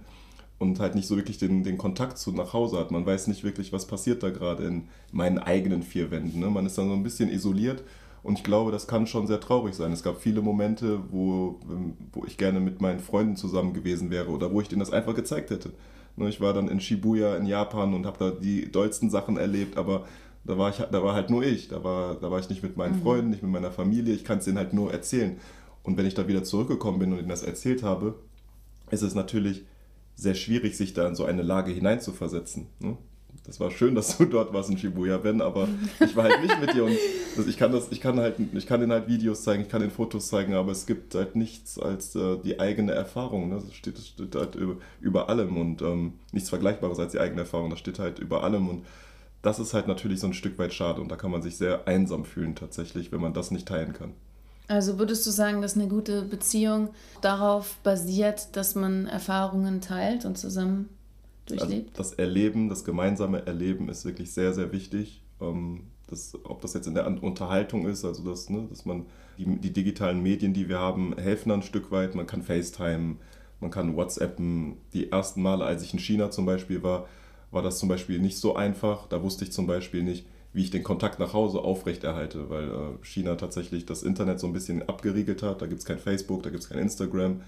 und halt nicht so wirklich den, den Kontakt zu nach Hause hat. Man weiß nicht wirklich, was passiert da gerade in meinen eigenen vier Wänden. Ne? Man ist dann so ein bisschen isoliert und ich glaube, das kann schon sehr traurig sein. Es gab viele Momente, wo, ähm, wo ich gerne mit meinen Freunden zusammen gewesen wäre oder wo ich denen das einfach gezeigt hätte. Ne, ich war dann in Shibuya in Japan und habe da die dollsten Sachen erlebt, aber da war, ich, da war halt nur ich. Da war, da war ich nicht mit meinen mhm. Freunden, nicht mit meiner Familie. Ich kann es denen halt nur erzählen. Und wenn ich da wieder zurückgekommen bin und ihnen das erzählt habe, ist es natürlich sehr schwierig, sich da in so eine Lage hineinzuversetzen. Ne? Das war schön, dass du dort warst in Shibuya, Ben, aber ich war halt nicht mit dir und ich kann das, ich kann halt, ich kann den halt Videos zeigen, ich kann den Fotos zeigen, aber es gibt halt nichts als äh, die eigene Erfahrung. Ne? Das steht, das steht halt über, über allem und ähm, nichts Vergleichbares als die eigene Erfahrung. Das steht halt über allem und das ist halt natürlich so ein Stück weit schade und da kann man sich sehr einsam fühlen tatsächlich, wenn man das nicht teilen kann. Also würdest du sagen, dass eine gute Beziehung darauf basiert, dass man Erfahrungen teilt und zusammen durchlebt? Also das Erleben, das gemeinsame Erleben ist wirklich sehr, sehr wichtig. Ähm, das, ob das jetzt in der Unterhaltung ist, also das, ne, dass man die, die, digitalen Medien, die wir haben, helfen ein Stück weit. Man kann FaceTime, man kann WhatsAppen. Die ersten Male, als ich in China zum Beispiel war, war das zum Beispiel nicht so einfach. Da wusste ich zum Beispiel nicht, wie ich den Kontakt nach Hause aufrechterhalte, weil äh, China tatsächlich das Internet so ein bisschen abgeriegelt hat. Da gibt es kein Facebook, da gibt es kein Instagram.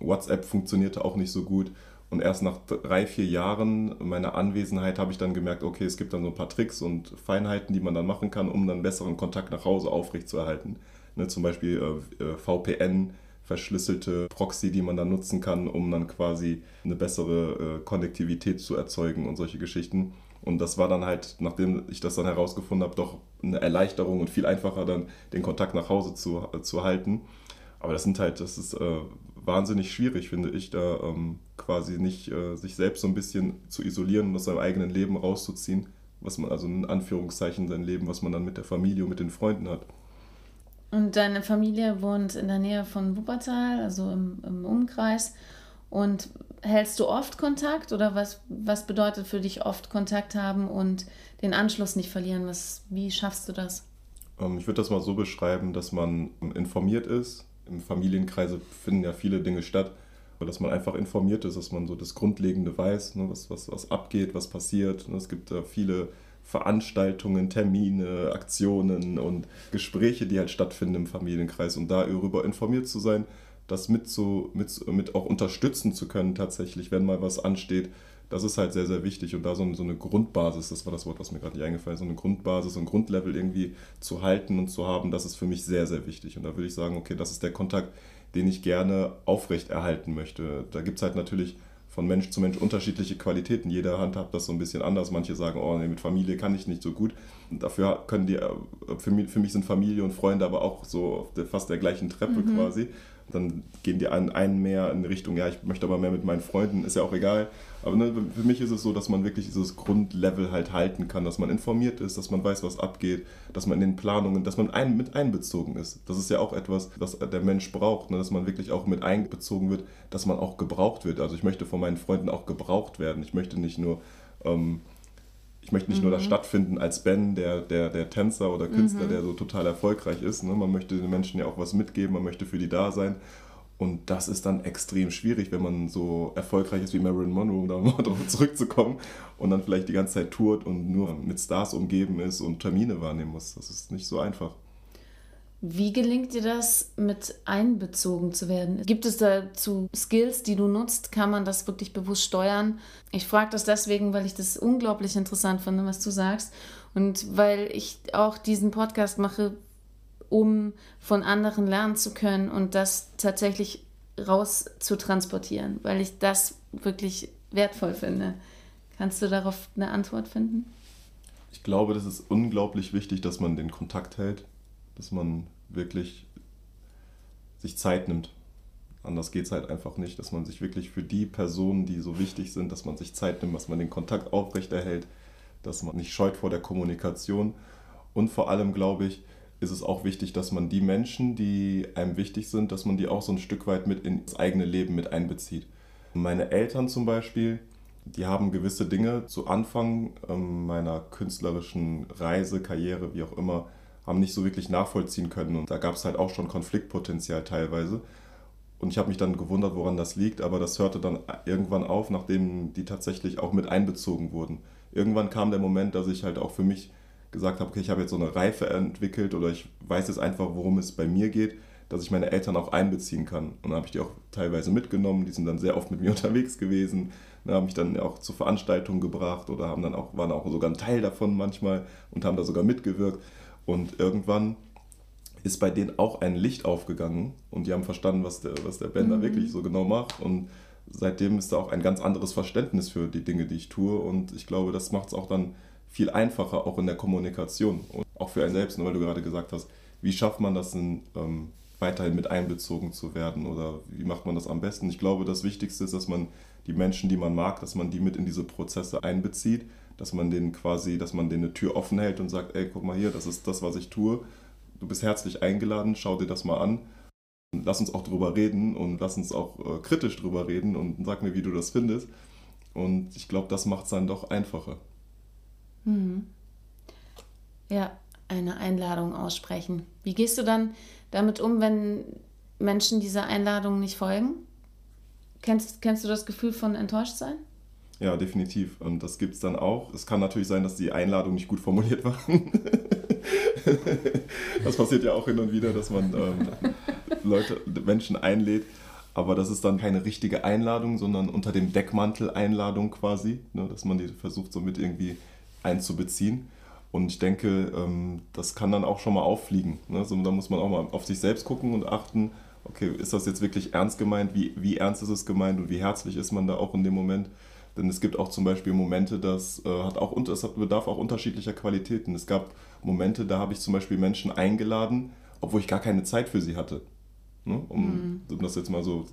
WhatsApp funktionierte auch nicht so gut. Und erst nach drei, vier Jahren meiner Anwesenheit habe ich dann gemerkt, okay, es gibt dann so ein paar Tricks und Feinheiten, die man dann machen kann, um dann besseren Kontakt nach Hause aufrechtzuerhalten. Ne, zum Beispiel äh, äh VPN, verschlüsselte Proxy, die man dann nutzen kann, um dann quasi eine bessere äh, Konnektivität zu erzeugen und solche Geschichten. Und das war dann halt, nachdem ich das dann herausgefunden habe, doch eine Erleichterung und viel einfacher dann den Kontakt nach Hause zu, äh, zu halten. Aber das sind halt, das ist äh, wahnsinnig schwierig, finde ich, da ähm, quasi nicht äh, sich selbst so ein bisschen zu isolieren und aus seinem eigenen Leben rauszuziehen, was man, also in Anführungszeichen sein Leben, was man dann mit der Familie und mit den Freunden hat. Und deine Familie wohnt in der Nähe von Wuppertal, also im, im Umkreis. Und hältst du oft Kontakt oder was, was bedeutet für dich oft Kontakt haben und den Anschluss nicht verlieren? Was, wie schaffst du das? Ähm, ich würde das mal so beschreiben, dass man informiert ist. Im Familienkreise finden ja viele Dinge statt, aber dass man einfach informiert ist, dass man so das Grundlegende weiß, ne, was, was, was abgeht, was passiert. Es gibt äh, viele Veranstaltungen, Termine, Aktionen und Gespräche, die halt stattfinden im Familienkreis und darüber informiert zu sein, das mit, so, mit, mit auch unterstützen zu können tatsächlich, wenn mal was ansteht, das ist halt sehr, sehr wichtig und da so, so eine Grundbasis, das war das Wort, was mir gerade nicht eingefallen ist, so eine Grundbasis, so ein Grundlevel irgendwie zu halten und zu haben, das ist für mich sehr, sehr wichtig und da würde ich sagen, okay, das ist der Kontakt, den ich gerne aufrechterhalten möchte. Da gibt es halt natürlich von Mensch zu Mensch unterschiedliche Qualitäten. Jeder handhabt das so ein bisschen anders. Manche sagen, oh nee, mit Familie kann ich nicht so gut. Und dafür können die, äh, für mich, für mich sind Familie und Freunde aber auch so auf der, fast der gleichen Treppe mhm. quasi. Dann gehen die einen mehr in Richtung, ja, ich möchte aber mehr mit meinen Freunden, ist ja auch egal. Aber ne, für mich ist es so, dass man wirklich dieses Grundlevel halt halten kann, dass man informiert ist, dass man weiß, was abgeht, dass man in den Planungen, dass man ein, mit einbezogen ist. Das ist ja auch etwas, was der Mensch braucht, ne, dass man wirklich auch mit einbezogen wird, dass man auch gebraucht wird. Also ich möchte von meinen Freunden auch gebraucht werden. Ich möchte nicht nur... Ähm, ich möchte nicht mhm. nur da mhm. stattfinden als Ben, der, der, der Tänzer oder Künstler, mhm. der so total erfolgreich ist. Ne? Man möchte den Menschen ja auch was mitgeben, man möchte für die da sein. Und das ist dann extrem schwierig, wenn man so erfolgreich ist wie Marilyn Monroe, um da (laughs) mal drauf zurückzukommen, und dann vielleicht die ganze Zeit tourt und nur mit Stars umgeben ist und Termine wahrnehmen muss. Das ist nicht so einfach. Wie gelingt dir das, mit einbezogen zu werden? Gibt es dazu Skills, die du nutzt? Kann man das wirklich bewusst steuern? Ich frage das deswegen, weil ich das unglaublich interessant finde, was du sagst. Und weil ich auch diesen Podcast mache, um von anderen lernen zu können und das tatsächlich raus zu transportieren, weil ich das wirklich wertvoll finde. Kannst du darauf eine Antwort finden? Ich glaube, das ist unglaublich wichtig, dass man den Kontakt hält, dass man wirklich sich Zeit nimmt. Anders geht es halt einfach nicht, dass man sich wirklich für die Personen, die so wichtig sind, dass man sich Zeit nimmt, dass man den Kontakt aufrechterhält, dass man nicht scheut vor der Kommunikation. Und vor allem glaube ich, ist es auch wichtig, dass man die Menschen, die einem wichtig sind, dass man die auch so ein Stück weit mit ins eigene Leben mit einbezieht. Meine Eltern zum Beispiel, die haben gewisse Dinge zu Anfang ähm, meiner künstlerischen Reise, Karriere, wie auch immer, haben nicht so wirklich nachvollziehen können. Und da gab es halt auch schon Konfliktpotenzial teilweise. Und ich habe mich dann gewundert, woran das liegt, aber das hörte dann irgendwann auf, nachdem die tatsächlich auch mit einbezogen wurden. Irgendwann kam der Moment, dass ich halt auch für mich gesagt habe, okay, ich habe jetzt so eine Reife entwickelt oder ich weiß jetzt einfach, worum es bei mir geht, dass ich meine Eltern auch einbeziehen kann. Und dann habe ich die auch teilweise mitgenommen, die sind dann sehr oft mit mir (laughs) unterwegs gewesen, ne, haben mich dann auch zu Veranstaltungen gebracht oder haben dann auch, waren auch sogar ein Teil davon manchmal und haben da sogar mitgewirkt. Und irgendwann ist bei denen auch ein Licht aufgegangen und die haben verstanden, was der, was der Ben mhm. da wirklich so genau macht. Und seitdem ist da auch ein ganz anderes Verständnis für die Dinge, die ich tue. Und ich glaube, das macht es auch dann viel einfacher, auch in der Kommunikation und auch für einen selbst, weil du gerade gesagt hast, wie schafft man das denn, ähm, weiterhin mit einbezogen zu werden oder wie macht man das am besten? Ich glaube, das Wichtigste ist, dass man die Menschen, die man mag, dass man die mit in diese Prozesse einbezieht, dass man denen quasi, dass man denen eine Tür offen hält und sagt, ey, guck mal hier, das ist das, was ich tue. Du bist herzlich eingeladen, schau dir das mal an. Lass uns auch drüber reden und lass uns auch äh, kritisch drüber reden und sag mir, wie du das findest. Und ich glaube, das macht es dann doch einfacher. Mhm. Ja, eine Einladung aussprechen. Wie gehst du dann damit um, wenn Menschen dieser Einladung nicht folgen? Kennst, kennst du das Gefühl von enttäuscht sein? Ja, definitiv. Und das gibt es dann auch. Es kann natürlich sein, dass die Einladung nicht gut formuliert war. (laughs) das passiert ja auch hin und wieder, dass man ähm, Leute, Menschen einlädt. Aber das ist dann keine richtige Einladung, sondern unter dem Deckmantel Einladung quasi. Ne, dass man die versucht, so mit irgendwie einzubeziehen. Und ich denke, ähm, das kann dann auch schon mal auffliegen. Ne? Also da muss man auch mal auf sich selbst gucken und achten, okay, ist das jetzt wirklich ernst gemeint? Wie, wie ernst ist es gemeint und wie herzlich ist man da auch in dem Moment? Denn es gibt auch zum Beispiel Momente, das, äh, hat auch, das hat, bedarf auch unterschiedlicher Qualitäten. Es gab Momente, da habe ich zum Beispiel Menschen eingeladen, obwohl ich gar keine Zeit für sie hatte. Ne? Um, mhm. um, das jetzt mal so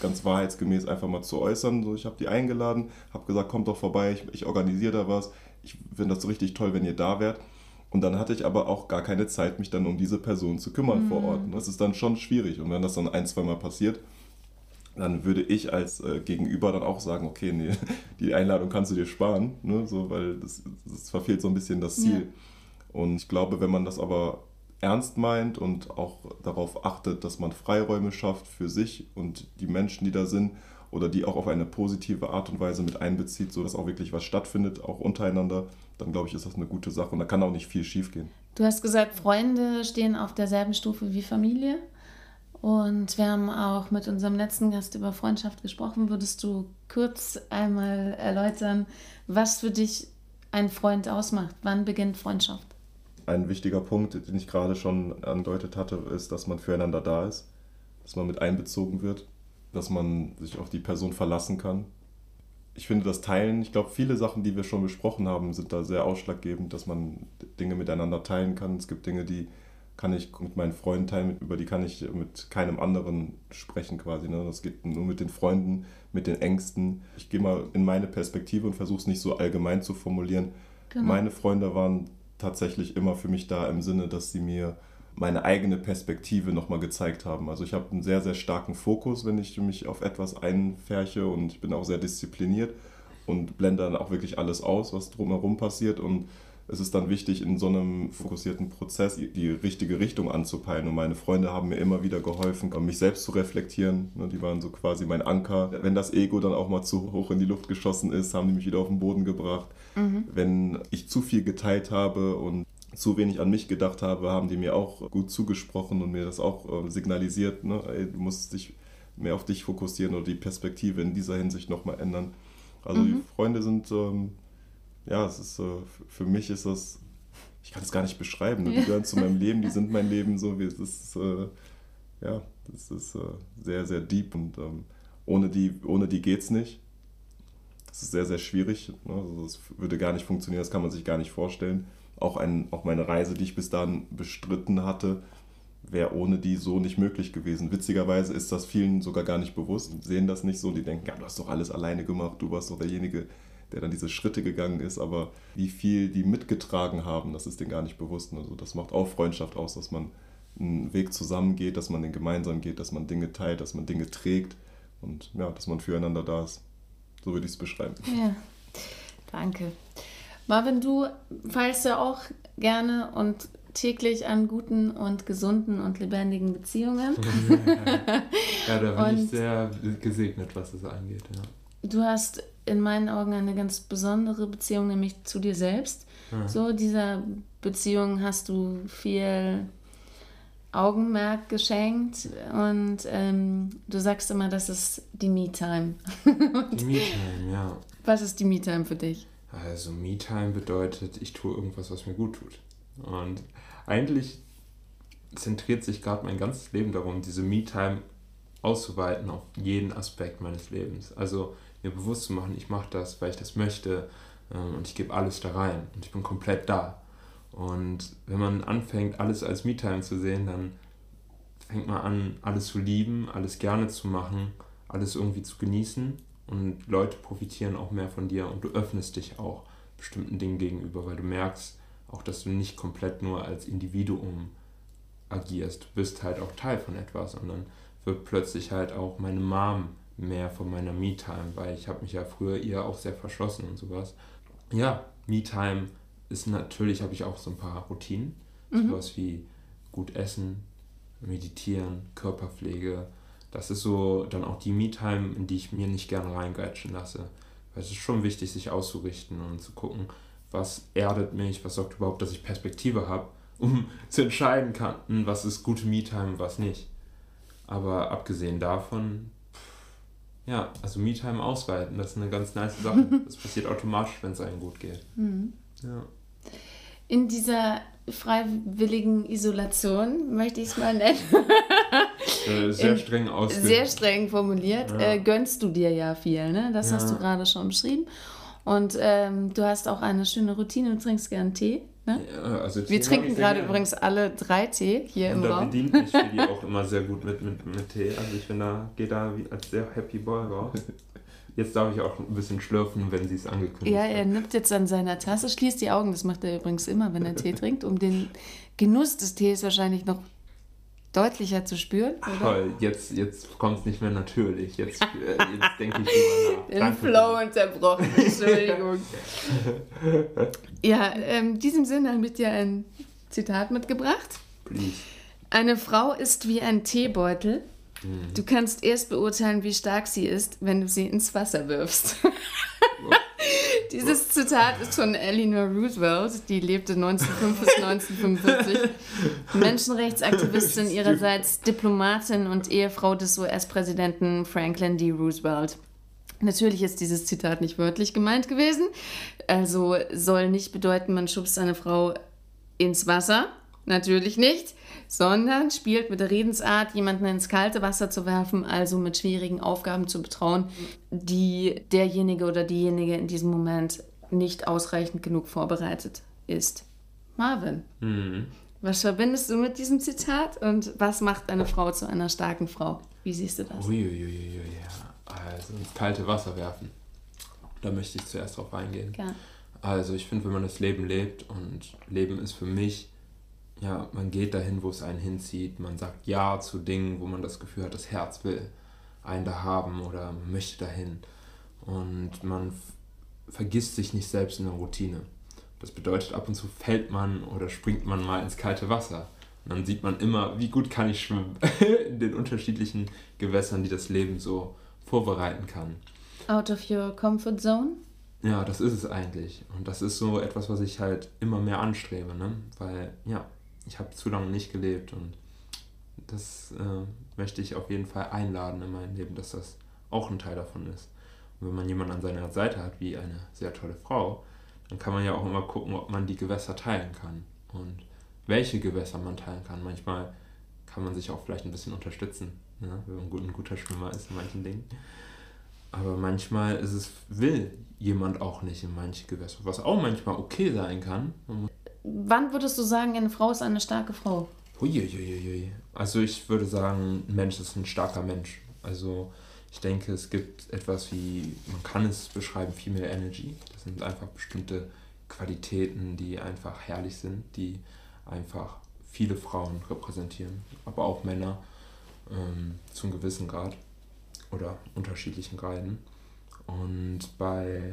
ganz wahrheitsgemäß einfach mal zu äußern. So, ich habe die eingeladen, habe gesagt, kommt doch vorbei, ich, ich organisiere da was ich finde das so richtig toll, wenn ihr da wärt. Und dann hatte ich aber auch gar keine Zeit, mich dann um diese Person zu kümmern mhm. vor Ort. Und das ist dann schon schwierig. Und wenn das dann ein, zwei Mal passiert, dann würde ich als äh, Gegenüber dann auch sagen, okay, nee, (laughs) die Einladung kannst du dir sparen, ne, so, weil das, das verfehlt so ein bisschen das Ziel. Ja. Und ich glaube, wenn man das aber ernst meint und auch darauf achtet, dass man Freiräume schafft für sich und die Menschen, die da sind, oder die auch auf eine positive Art und Weise mit einbezieht, sodass auch wirklich was stattfindet, auch untereinander, dann glaube ich, ist das eine gute Sache und da kann auch nicht viel schief gehen. Du hast gesagt, Freunde stehen auf derselben Stufe wie Familie. Und wir haben auch mit unserem letzten Gast über Freundschaft gesprochen. Würdest du kurz einmal erläutern, was für dich ein Freund ausmacht? Wann beginnt Freundschaft? Ein wichtiger Punkt, den ich gerade schon andeutet hatte, ist, dass man füreinander da ist, dass man mit einbezogen wird, dass man sich auf die Person verlassen kann. Ich finde das Teilen, ich glaube, viele Sachen, die wir schon besprochen haben, sind da sehr ausschlaggebend, dass man Dinge miteinander teilen kann. Es gibt Dinge, die kann ich mit meinen Freunden teilen, über die kann ich mit keinem anderen sprechen quasi. Ne? Das geht nur mit den Freunden, mit den Ängsten. Ich gehe mal in meine Perspektive und versuche es nicht so allgemein zu formulieren. Genau. Meine Freunde waren tatsächlich immer für mich da im Sinne, dass sie mir meine eigene Perspektive nochmal gezeigt haben. Also ich habe einen sehr, sehr starken Fokus, wenn ich mich auf etwas einfärche und ich bin auch sehr diszipliniert und blende dann auch wirklich alles aus, was drumherum passiert und es ist dann wichtig, in so einem fokussierten Prozess die richtige Richtung anzupeilen. Und meine Freunde haben mir immer wieder geholfen, mich selbst zu reflektieren. Ne, die waren so quasi mein Anker. Wenn das Ego dann auch mal zu hoch in die Luft geschossen ist, haben die mich wieder auf den Boden gebracht. Mhm. Wenn ich zu viel geteilt habe und zu wenig an mich gedacht habe, haben die mir auch gut zugesprochen und mir das auch äh, signalisiert. Ne? Ey, du musst dich mehr auf dich fokussieren oder die Perspektive in dieser Hinsicht nochmal ändern. Also mhm. die Freunde sind ähm, ja, es ist so, für mich ist das, ich kann es gar nicht beschreiben, ne? die gehören zu meinem Leben, die sind mein Leben so, wie es ist, äh, ja, das ist äh, sehr, sehr deep und ähm, ohne die, ohne die geht's nicht. Das ist sehr, sehr schwierig. Ne? Also das würde gar nicht funktionieren, das kann man sich gar nicht vorstellen. Auch, ein, auch meine Reise, die ich bis dahin bestritten hatte, wäre ohne die so nicht möglich gewesen. Witzigerweise ist das vielen sogar gar nicht bewusst, sehen das nicht so, die denken, ja, du hast doch alles alleine gemacht, du warst doch derjenige, der dann diese Schritte gegangen ist, aber wie viel die mitgetragen haben, das ist denen gar nicht bewusst. Also das macht auch Freundschaft aus, dass man einen Weg zusammen geht, dass man den gemeinsam geht, dass man Dinge teilt, dass man Dinge trägt und ja, dass man füreinander da ist. So würde ich es beschreiben. Ja, danke. Marvin, du feilst ja auch gerne und täglich an guten und gesunden und lebendigen Beziehungen. (laughs) ja, da bin und ich sehr gesegnet, was das angeht. Ja. Du hast in meinen Augen eine ganz besondere Beziehung, nämlich zu dir selbst. Mhm. So, dieser Beziehung hast du viel Augenmerk geschenkt und ähm, du sagst immer, das ist die Me-Time. (laughs) die Me-Time, ja. Was ist die Me-Time für dich? Also Me-Time bedeutet, ich tue irgendwas, was mir gut tut. Und eigentlich zentriert sich gerade mein ganzes Leben darum, diese Me-Time auszuweiten auf jeden Aspekt meines Lebens. Also mir bewusst zu machen, ich mache das, weil ich das möchte ähm, und ich gebe alles da rein und ich bin komplett da. Und wenn man anfängt, alles als Me-Time zu sehen, dann fängt man an, alles zu lieben, alles gerne zu machen, alles irgendwie zu genießen und Leute profitieren auch mehr von dir und du öffnest dich auch bestimmten Dingen gegenüber, weil du merkst auch, dass du nicht komplett nur als Individuum agierst. Du bist halt auch Teil von etwas und dann wird plötzlich halt auch meine Mom mehr von meiner Me-Time, weil ich habe mich ja früher ihr auch sehr verschlossen und sowas. Ja, Me-Time ist natürlich, habe ich auch so ein paar Routinen, mhm. sowas wie gut essen, meditieren, Körperpflege. Das ist so dann auch die Me-Time, in die ich mir nicht gerne reingrätschen lasse. Weil es ist schon wichtig, sich auszurichten und zu gucken, was erdet mich, was sorgt überhaupt, dass ich Perspektive habe, (laughs) um zu entscheiden kann, was ist gute Me-Time und was nicht. Aber abgesehen davon ja, also Me-Time ausweiten, das ist eine ganz nice Sache. (laughs) Das passiert automatisch, wenn es einem gut geht. Mhm. Ja. In dieser freiwilligen Isolation, möchte ich es mal nennen. (laughs) äh, sehr In, streng ausgedrückt. Sehr streng formuliert. Ja. Äh, gönnst du dir ja viel, ne? Das ja. hast du gerade schon beschrieben. Und ähm, du hast auch eine schöne Routine, du trinkst gern Tee. Ne? Ja, also Wir trinken gerade übrigens alle drei Tee hier und im da Raum. bedient mich (laughs) die auch immer sehr gut mit, mit, mit Tee. Also ich bin da, gehe da als sehr happy boy raus. Jetzt darf ich auch ein bisschen schlürfen, wenn sie es angekündigt hat. Ja, er nimmt jetzt an seiner Tasse, schließt die Augen. Das macht er übrigens immer, wenn er Tee trinkt, um den Genuss des Tees wahrscheinlich noch deutlicher zu spüren. Oder? Toll, jetzt, jetzt kommt es nicht mehr natürlich. Jetzt, äh, jetzt denke ich drüber (laughs) nach. Den Danke. Flow unterbrochen, Entschuldigung. (laughs) ja, ähm, in diesem Sinne habe ich dir ein Zitat mitgebracht. Please. Eine Frau ist wie ein Teebeutel. Du kannst erst beurteilen, wie stark sie ist, wenn du sie ins Wasser wirfst. (laughs) Dieses Zitat ist von Eleanor Roosevelt, die lebte 1905 bis 1945. Menschenrechtsaktivistin ihrerseits, Diplomatin und Ehefrau des US-Präsidenten Franklin D. Roosevelt. Natürlich ist dieses Zitat nicht wörtlich gemeint gewesen, also soll nicht bedeuten, man schubst eine Frau ins Wasser. Natürlich nicht, sondern spielt mit der Redensart, jemanden ins kalte Wasser zu werfen, also mit schwierigen Aufgaben zu betrauen, die derjenige oder diejenige in diesem Moment nicht ausreichend genug vorbereitet ist. Marvin, Mhm. was verbindest du mit diesem Zitat und was macht eine Frau zu einer starken Frau? Wie siehst du das? Uiuiui, ja. Also ins kalte Wasser werfen. Da möchte ich zuerst drauf eingehen. Ja. Also ich finde, wenn man das Leben lebt und Leben ist für mich, ja, man geht dahin, wo es einen hinzieht. Man sagt Ja zu Dingen, wo man das Gefühl hat, das Herz will einen da haben oder möchte dahin. Und man vergisst sich nicht selbst in der Routine. Das bedeutet, ab und zu fällt man oder springt man mal ins kalte Wasser. Und dann sieht man immer, wie gut kann ich schwimmen (laughs) in den unterschiedlichen Gewässern, die das Leben so vorbereiten kann. Out of your comfort zone? Ja, das ist es eigentlich. Und das ist so etwas, was ich halt immer mehr anstrebe, ne? Weil, ja, ich habe zu lange nicht gelebt und das äh, möchte ich auf jeden Fall einladen in mein Leben, dass das auch ein Teil davon ist. Und wenn man jemanden an seiner Seite hat, wie eine sehr tolle Frau, dann kann man ja auch immer gucken, ob man die Gewässer teilen kann und welche Gewässer man teilen kann. Manchmal kann man sich auch vielleicht ein bisschen unterstützen, ne? wenn man ein guter Schwimmer ist in manchen Dingen. Aber manchmal ist es, will jemand auch nicht in manche Gewässer, was auch manchmal okay sein kann. Man muss- Wann würdest du sagen, eine Frau ist eine starke Frau? Huiuiuiui. Also ich würde sagen, ein Mensch ist ein starker Mensch. Also ich denke, es gibt etwas wie, man kann es beschreiben, Female Energy. Das sind einfach bestimmte Qualitäten, die einfach herrlich sind, die einfach viele Frauen repräsentieren, aber auch Männer ähm, zum gewissen Grad oder unterschiedlichen Graden. Und bei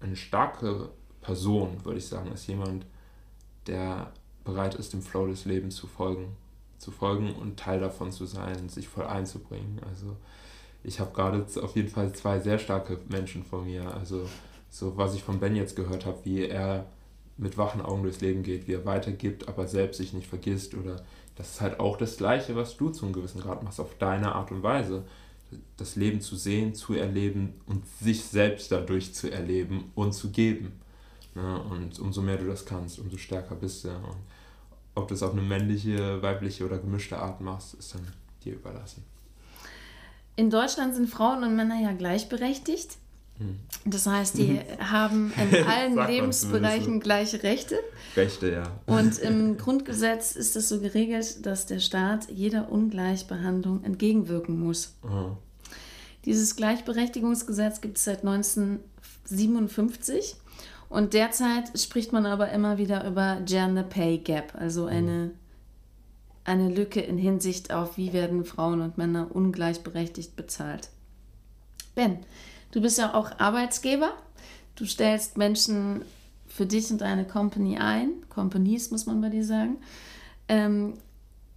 eine starke Person, würde ich sagen, ist jemand, der bereit ist, dem Flow des Lebens zu folgen. Zu folgen und Teil davon zu sein, sich voll einzubringen. Also ich habe gerade auf jeden Fall zwei sehr starke Menschen vor mir. Also so was ich von Ben jetzt gehört habe, wie er mit wachen Augen durchs Leben geht, wie er weitergibt, aber selbst sich nicht vergisst. Oder das ist halt auch das Gleiche, was du zu einem gewissen Grad machst, auf deine Art und Weise. Das Leben zu sehen, zu erleben und sich selbst dadurch zu erleben und zu geben. Ne? Und umso mehr du das kannst, umso stärker bist du. Und ob du es auf eine männliche, weibliche oder gemischte Art machst, ist dann dir überlassen. In Deutschland sind Frauen und Männer ja gleichberechtigt. Hm. Das heißt, die (laughs) haben in allen Lebensbereichen gleiche Rechte. Rechte, ja. Und im (laughs) Grundgesetz ist es so geregelt, dass der Staat jeder Ungleichbehandlung entgegenwirken muss. Aha. Dieses Gleichberechtigungsgesetz gibt es seit 1957 und derzeit spricht man aber immer wieder über Gender Pay Gap, also eine, eine Lücke in Hinsicht auf, wie werden Frauen und Männer ungleichberechtigt bezahlt. Ben, du bist ja auch Arbeitsgeber. Du stellst Menschen für dich und deine Company ein. Companies muss man bei dir sagen. Ähm,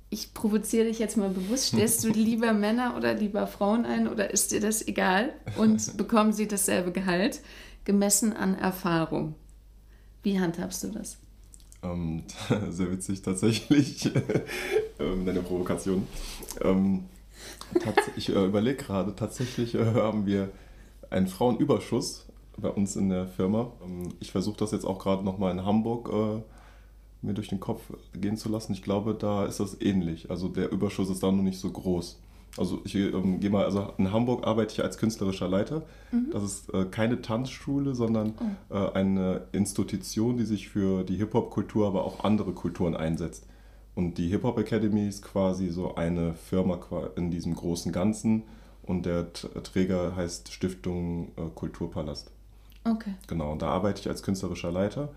ich provoziere dich jetzt mal bewusst. Stellst du (laughs) lieber Männer oder lieber Frauen ein oder ist dir das egal? Und (laughs) bekommen sie dasselbe Gehalt, gemessen an Erfahrung? Wie handhabst du das? Ähm, (laughs) sehr witzig tatsächlich, (laughs) ähm, deine Provokation. Ähm, ich äh, überlege gerade, tatsächlich äh, haben wir einen Frauenüberschuss bei uns in der Firma. Ähm, ich versuche das jetzt auch gerade nochmal in Hamburg äh, mir durch den Kopf gehen zu lassen. Ich glaube, da ist das ähnlich. Also der Überschuss ist da noch nicht so groß. Also ich ähm, gehe mal, also in Hamburg arbeite ich als künstlerischer Leiter. Das ist äh, keine Tanzschule, sondern äh, eine Institution, die sich für die Hip-Hop-Kultur, aber auch andere Kulturen einsetzt. Und die Hip-Hop Academy ist quasi so eine Firma in diesem großen Ganzen und der Träger heißt Stiftung äh, Kulturpalast. Okay. Genau, und da arbeite ich als künstlerischer Leiter.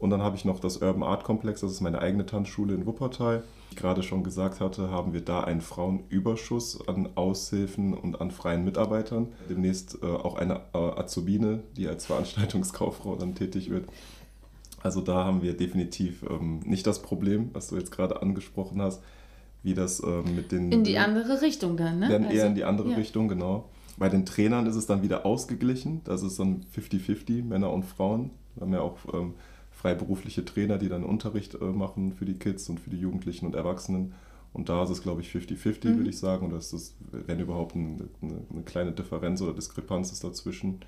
Und dann habe ich noch das Urban Art Komplex, das ist meine eigene Tanzschule in Wuppertal. Wie ich gerade schon gesagt hatte, haben wir da einen Frauenüberschuss an Aushilfen und an freien Mitarbeitern. Demnächst äh, auch eine äh, Azubine, die als Veranstaltungskauffrau dann tätig wird. Also da haben wir definitiv ähm, nicht das Problem, was du jetzt gerade angesprochen hast, wie das ähm, mit den... In die andere Richtung dann, ne? Dann also, eher in die andere ja. Richtung, genau. Bei den Trainern ist es dann wieder ausgeglichen. Das ist dann 50-50, Männer und Frauen. Wir haben ja auch ähm, freiberufliche Trainer, die dann Unterricht äh, machen für die Kids und für die Jugendlichen und Erwachsenen. Und da ist es, glaube ich, 50-50, mhm. würde ich sagen. Oder ist das, wenn überhaupt, eine, eine, kleine Differenz oder Diskrepanz ist dazwischen.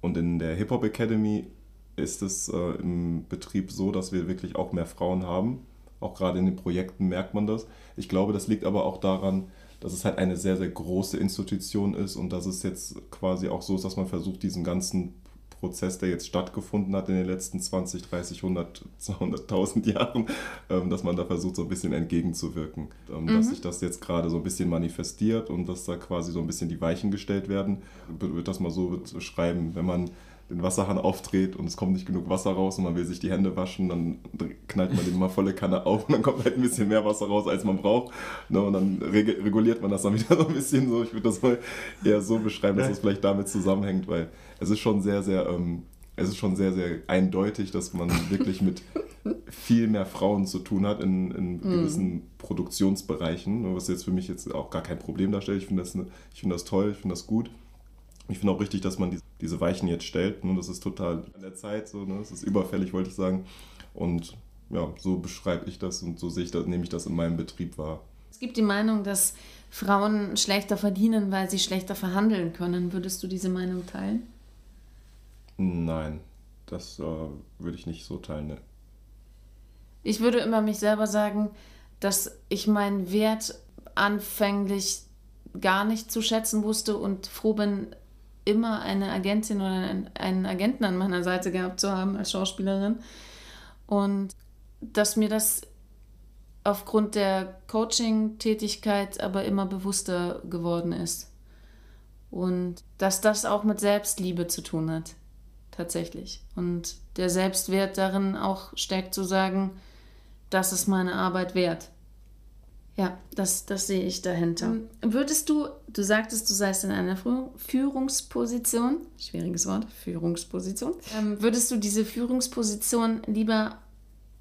Und in der Hip-Hop Academy ist es äh, im Betrieb so, dass wir wirklich auch mehr Frauen haben. Auch gerade in den Projekten merkt man das. Ich glaube, das liegt aber auch daran, dass es halt eine sehr, sehr große Institution ist und dass es jetzt quasi auch so ist, dass man versucht, diesen ganzen Prozess, der jetzt stattgefunden hat in den letzten 20, 30, 100, 200.000 Jahren, ähm, dass man da versucht, so ein bisschen entgegenzuwirken. Ähm, mhm. Dass sich das jetzt gerade so ein bisschen manifestiert und dass da quasi so ein bisschen die Weichen gestellt werden. Ich würde das mal so beschreiben, wenn man den Wasserhahn aufdreht und es kommt nicht genug Wasser raus und man will sich die Hände waschen, dann knallt man den mal volle Kanne auf und dann kommt halt ein bisschen mehr Wasser raus, als man braucht. Ne? Und dann reguliert man das dann wieder so ein bisschen so. Ich würde das mal eher so beschreiben, dass das vielleicht damit zusammenhängt, weil es ist schon sehr, sehr, ähm, es ist schon sehr, sehr eindeutig, dass man wirklich mit (laughs) viel mehr Frauen zu tun hat in, in mhm. gewissen Produktionsbereichen, ne? was jetzt für mich jetzt auch gar kein Problem darstellt. Ich finde das, ne, find das toll, ich finde das gut. Ich finde auch richtig, dass man die, diese Weichen jetzt stellt. Ne? Das ist total an der Zeit, so, ne? das ist überfällig, wollte ich sagen. Und ja, so beschreibe ich das und so sehe ich das, nehme ich das in meinem Betrieb wahr. Es gibt die Meinung, dass Frauen schlechter verdienen, weil sie schlechter verhandeln können. Würdest du diese Meinung teilen? Nein, das äh, würde ich nicht so teilen. Ne. Ich würde immer mich selber sagen, dass ich meinen Wert anfänglich gar nicht zu schätzen wusste und froh bin, immer eine Agentin oder einen Agenten an meiner Seite gehabt zu haben als Schauspielerin. Und dass mir das aufgrund der Coaching-Tätigkeit aber immer bewusster geworden ist. Und dass das auch mit Selbstliebe zu tun hat, tatsächlich. Und der Selbstwert darin auch steckt zu sagen, das ist meine Arbeit wert. Ja, das, das sehe ich dahinter. Ähm, würdest du, du sagtest, du seist in einer Führungsposition, schwieriges Wort, Führungsposition, ähm, würdest du diese Führungsposition lieber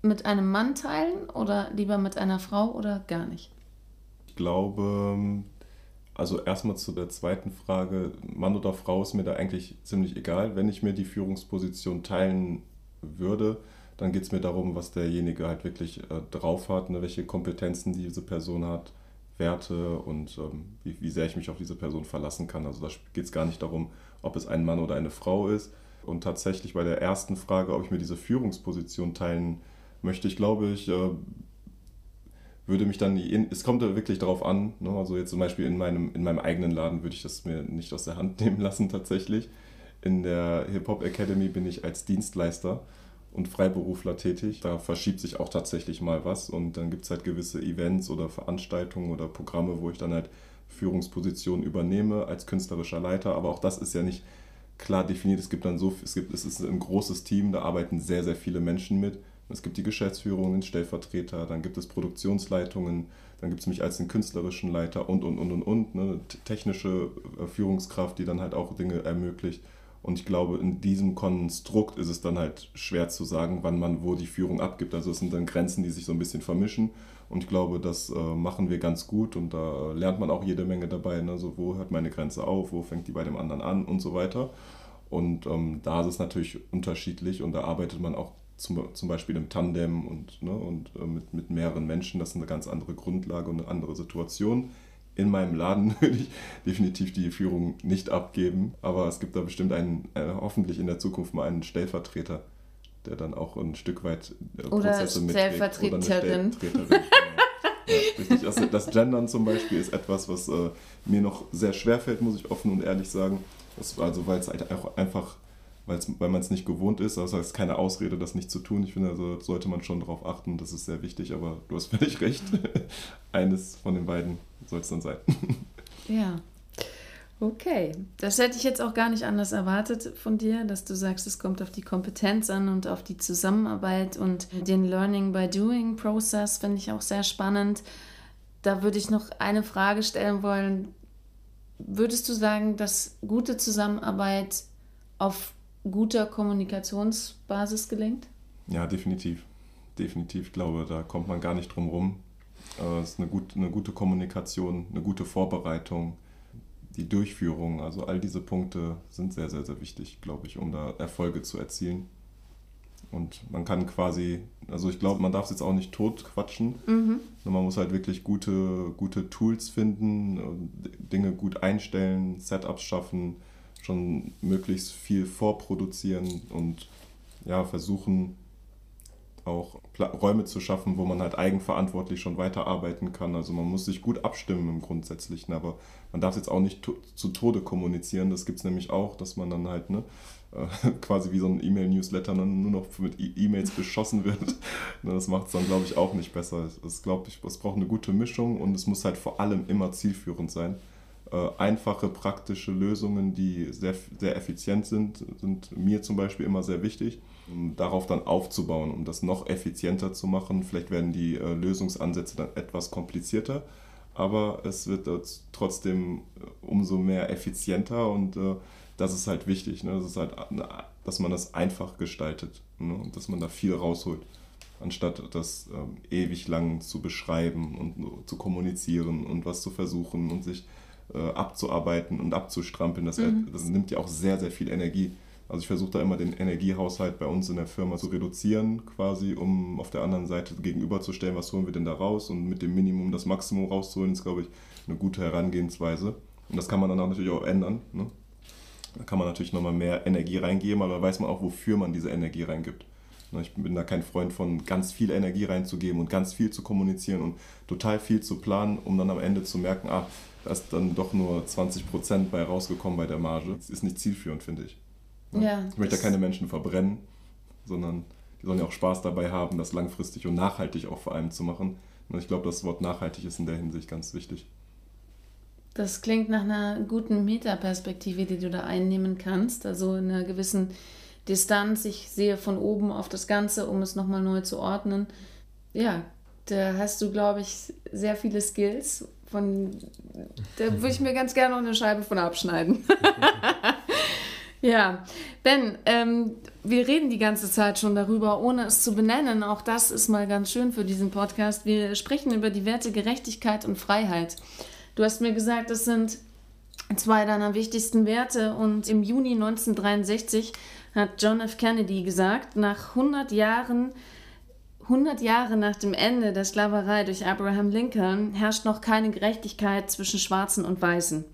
mit einem Mann teilen oder lieber mit einer Frau oder gar nicht? Ich glaube, also erstmal zu der zweiten Frage, Mann oder Frau ist mir da eigentlich ziemlich egal. Wenn ich mir die Führungsposition teilen würde, dann geht es mir darum, was derjenige halt wirklich äh, drauf hat, ne, welche Kompetenzen diese Person hat, Werte und ähm, wie, wie sehr ich mich auf diese Person verlassen kann. Also da geht es gar nicht darum, ob es ein Mann oder eine Frau ist. Und tatsächlich bei der ersten Frage, ob ich mir diese Führungsposition teilen möchte, ich glaube, ich äh, würde mich dann, es kommt wirklich darauf an, ne? also jetzt zum Beispiel in meinem, in meinem eigenen Laden würde ich das mir nicht aus der Hand (laughs) nehmen lassen tatsächlich. In der Hip-Hop Academy bin ich als Dienstleister und Freiberufler tätig. Da verschiebt sich auch tatsächlich mal was und dann gibt es halt gewisse Events oder Veranstaltungen oder Programme, wo ich dann halt Führungspositionen übernehme als künstlerischer Leiter. Aber auch das ist ja nicht klar definiert. Es gibt dann so, es gibt, es ist ein großes Team, da arbeiten sehr, sehr viele Menschen mit. Es gibt die Geschäftsführung, den Stellvertreter, dann gibt es Produktionsleitungen, dann gibt es mich als den künstlerischen Leiter und, und, und, und, und. Ne? Technische äh, Führungskraft, die dann halt auch Dinge ermöglicht. Und ich glaube, in diesem Konstrukt ist es dann halt schwer zu sagen, wann man wo die Führung abgibt. Also es sind dann Grenzen, die sich so ein bisschen vermischen. Und ich glaube, das äh, machen wir ganz gut und da lernt man auch jede Menge dabei. Ne? So, wo hört meine Grenze auf, wo fängt die bei dem anderen an und so weiter. Und ähm, da ist es natürlich unterschiedlich und da arbeitet man auch zum, zum Beispiel im Tandem und, ne, und äh, mit, mit mehreren Menschen. Das ist eine ganz andere Grundlage und eine andere Situation in meinem Laden (laughs) würde ich definitiv die Führung nicht abgeben. Aber es gibt da bestimmt einen, äh, hoffentlich in der Zukunft mal einen Stellvertreter, der dann auch ein Stück weit äh, Prozesse oder Stellvertreterin. Oder Stellvertreterin. genau. ja, das, das, Gendern zum Beispiel ist etwas, was äh, mir noch sehr schwer fällt, muss ich offen und ehrlich sagen. Das, also weil es halt auch einfach, weil man es nicht gewohnt ist, also es ist keine Ausrede, das nicht zu tun. Ich finde, also sollte man schon darauf achten, das ist sehr wichtig, aber du hast (laughs) völlig recht. Eines von den beiden soll es dann sein. (laughs) Ja. Okay, das hätte ich jetzt auch gar nicht anders erwartet von dir, dass du sagst, es kommt auf die Kompetenz an und auf die Zusammenarbeit und den Learning by Doing Prozess finde ich auch sehr spannend. Da würde ich noch eine Frage stellen wollen. Würdest du sagen, dass gute Zusammenarbeit auf guter Kommunikationsbasis gelingt? Ja, definitiv. Definitiv, ich glaube, da kommt man gar nicht drum rum. Es ist eine, gut, eine gute Kommunikation, eine gute Vorbereitung die Durchführung, also all diese Punkte sind sehr, sehr, sehr wichtig, glaube ich, um da Erfolge zu erzielen. Und man kann quasi, also ich glaube, man darf es jetzt auch nicht tot quatschen. Mhm. Man muss halt wirklich gute, gute Tools finden, Dinge gut einstellen, Setups schaffen, schon möglichst viel vorproduzieren und ja, versuchen, auch Räume zu schaffen, wo man halt eigenverantwortlich schon weiterarbeiten kann. Also man muss sich gut abstimmen im Grundsätzlichen, aber man darf jetzt auch nicht to zu Tode kommunizieren. Das gibt es nämlich auch, dass man dann halt ne, äh, (laughs) quasi wie so ein E-Mail-Newsletter nur noch mit e E-Mails beschossen wird. (laughs) Ne, das macht es dann, glaube ich, auch nicht besser. Es, glaube ich, es braucht eine gute Mischung und es muss halt vor allem immer zielführend sein. Äh, einfache, praktische Lösungen, die sehr, sehr effizient sind, sind mir zum Beispiel immer sehr wichtig um darauf dann aufzubauen, um das noch effizienter zu machen. Vielleicht werden die äh, Lösungsansätze dann etwas komplizierter, aber es wird trotzdem äh, umso mehr effizienter und das ist halt wichtig. Ne? Das ist halt, dass man das einfach gestaltet ne? und dass man da viel rausholt, anstatt das ähm, ewig lang zu beschreiben und zu kommunizieren und was zu versuchen und sich äh, abzuarbeiten und abzustrampeln. Das, mhm. das nimmt ja auch sehr, sehr viel Energie. Also ich versuche da immer den Energiehaushalt bei uns in der Firma zu reduzieren, quasi, um auf der anderen Seite gegenüberzustellen, was holen wir denn da raus und mit dem Minimum das Maximum rauszuholen, ist, glaube ich, eine gute Herangehensweise. Und das kann man dann auch natürlich auch ändern. Ne? Da kann man natürlich nochmal mehr Energie reingeben, aber da weiß man auch, wofür man diese Energie reingibt. Ne, ich bin da kein Freund von, ganz viel Energie reinzugeben und ganz viel zu kommunizieren und total viel zu planen, um dann am Ende zu merken, ah, da ist dann doch nur 20% bei rausgekommen bei der Marge. Das ist nicht zielführend, finde ich. Ja, ich möchte ja keine Menschen verbrennen, sondern die sollen ja auch Spaß dabei haben, das langfristig und nachhaltig auch vor allem zu machen. Und ich glaube, das Wort nachhaltig ist in der Hinsicht ganz wichtig. Das klingt nach einer guten Metaperspektive, die du da einnehmen kannst, also in einer gewissen Distanz. Ich sehe von oben auf das Ganze, um es nochmal neu zu ordnen. Ja, da hast du, glaube ich, sehr viele Skills. Von, da würde ich mir ganz gerne noch eine Scheibe von abschneiden. (laughs) Ja, Ben, ähm, wir reden die ganze Zeit schon darüber, ohne es zu benennen. Auch das ist mal ganz schön für diesen Podcast. Wir sprechen über die Werte Gerechtigkeit und Freiheit. Du hast mir gesagt, das sind zwei deiner wichtigsten Werte. Und im Juni 1963 hat John F. Kennedy gesagt, nach 100 Jahren 100 Jahre nach dem Ende der Sklaverei durch Abraham Lincoln herrscht noch keine Gerechtigkeit zwischen Schwarzen und Weißen.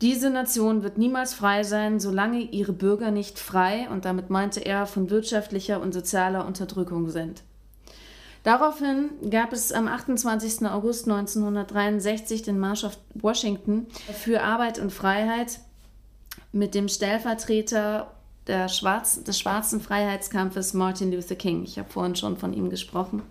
Diese Nation wird niemals frei sein, solange ihre Bürger nicht frei, und damit meinte er, von wirtschaftlicher und sozialer Unterdrückung sind. Daraufhin gab es am 28. August 1963 den Marsch auf Washington für Arbeit und Freiheit mit dem Stellvertreter der Schwarz, des schwarzen Freiheitskampfes Martin Luther King. Ich habe vorhin schon von ihm gesprochen.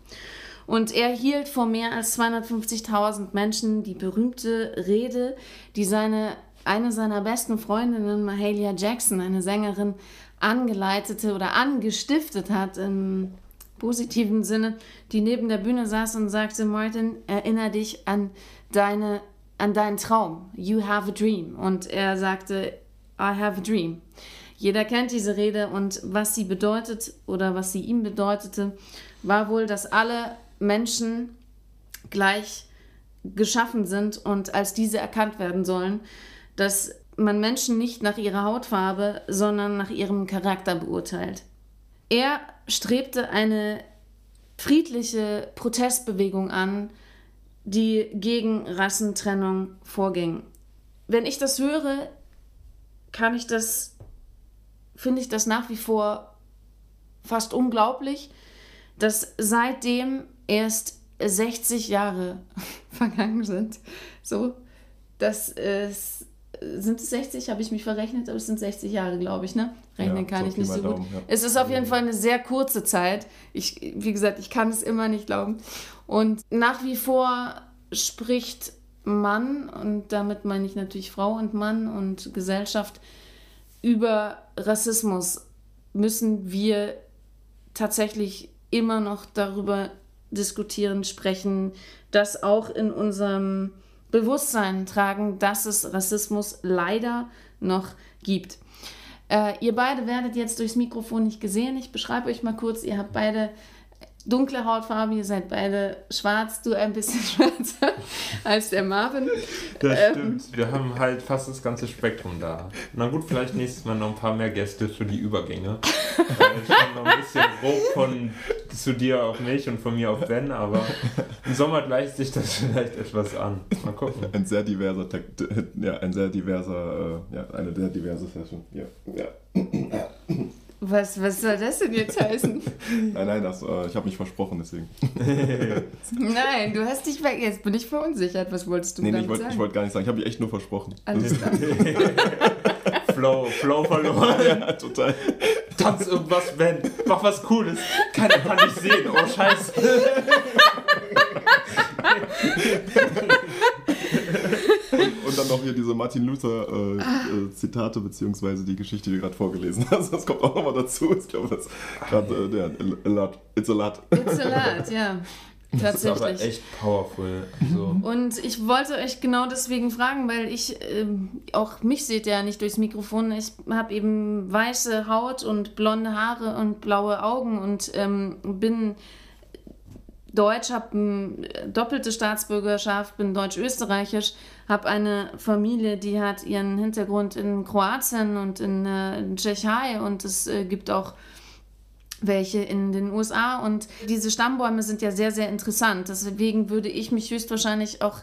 Und er hielt vor mehr als 250.000 Menschen die berühmte Rede, die seine eine seiner besten Freundinnen, Mahalia Jackson, eine Sängerin, angeleitete oder angestiftet hat im positiven Sinne, die neben der Bühne saß und sagte, Martin, erinnere dich an, deine, an deinen Traum. You have a dream. Und er sagte, I have a dream. Jeder kennt diese Rede und was sie bedeutet oder was sie ihm bedeutete, war wohl, dass alle Menschen gleich geschaffen sind und als diese erkannt werden sollen dass man Menschen nicht nach ihrer Hautfarbe, sondern nach ihrem Charakter beurteilt. Er strebte eine friedliche Protestbewegung an, die gegen Rassentrennung vorging. Wenn ich das höre, kann ich das, finde ich das nach wie vor fast unglaublich, dass seitdem erst 60 Jahre (laughs) vergangen sind. So, dass es sind es 60? Habe ich mich verrechnet? Aber es sind 60 Jahre, glaube ich, ne? Rechnen ja, kann ich nicht so Daumen, gut. Ja. Es ist auf jeden Fall eine sehr kurze Zeit. Ich, wie gesagt, ich kann es immer nicht glauben. Und nach wie vor spricht Mann, und damit meine ich natürlich Frau und Mann und Gesellschaft, über Rassismus müssen wir tatsächlich immer noch darüber diskutieren, sprechen, das auch in unserem Bewusstsein tragen, dass es Rassismus leider noch gibt. Äh, ihr beide werdet jetzt durchs Mikrofon nicht gesehen. Ich beschreibe euch mal kurz. Ihr habt beide dunkle Hautfarbe, ihr seid beide schwarz, du ein bisschen (laughs) schwärzer als der Marvin. Das ähm, stimmt. Wir haben halt fast das ganze Spektrum da. Na gut, vielleicht nächstes Mal noch ein paar mehr Gäste für die Übergänge. schon noch ein bisschen grob von zu dir auf mich und von mir auf Ben, aber im Sommer gleicht sich das vielleicht etwas an. Mal gucken. Ein sehr diverser, ja, ein sehr diverser, äh, ja, eine sehr diverse Session. Ja, ja. Was, was soll das denn jetzt heißen? (laughs) nein, nein, das, äh, ich habe mich versprochen, deswegen. (laughs) nein, du hast dich weg. Jetzt bin ich verunsichert. Was wolltest du nee, nee, ich wollte wollt gar nicht sagen. Ich habe mich echt nur versprochen. Alles klar. (laughs) Flow, Flow verloren. ja, total. Tanz irgendwas, Ben. Mach was Cooles. Keiner kann dich sehen. Oh, Scheiße. Und dann noch hier diese Martin Luther äh, äh, Zitate, beziehungsweise die Geschichte, die du gerade vorgelesen hast. Das kommt auch nochmal dazu. Ich glaube, das gerade, äh, ja, a lot. It's a lot. It's a lot, ja. Das ist aber echt powerful. Also. Und ich wollte euch genau deswegen fragen, weil ich, äh, auch mich seht ihr ja nicht durchs Mikrofon, ich habe eben weiße Haut und blonde Haare und blaue Augen und ähm, bin Deutsch, habe eine doppelte Staatsbürgerschaft, bin deutsch-österreichisch, habe eine Familie, die hat ihren Hintergrund in Kroatien und in, äh, in Tschechei und es äh, gibt auch welche in den USA und diese Stammbäume sind ja sehr, sehr interessant. Deswegen würde ich mich höchstwahrscheinlich auch,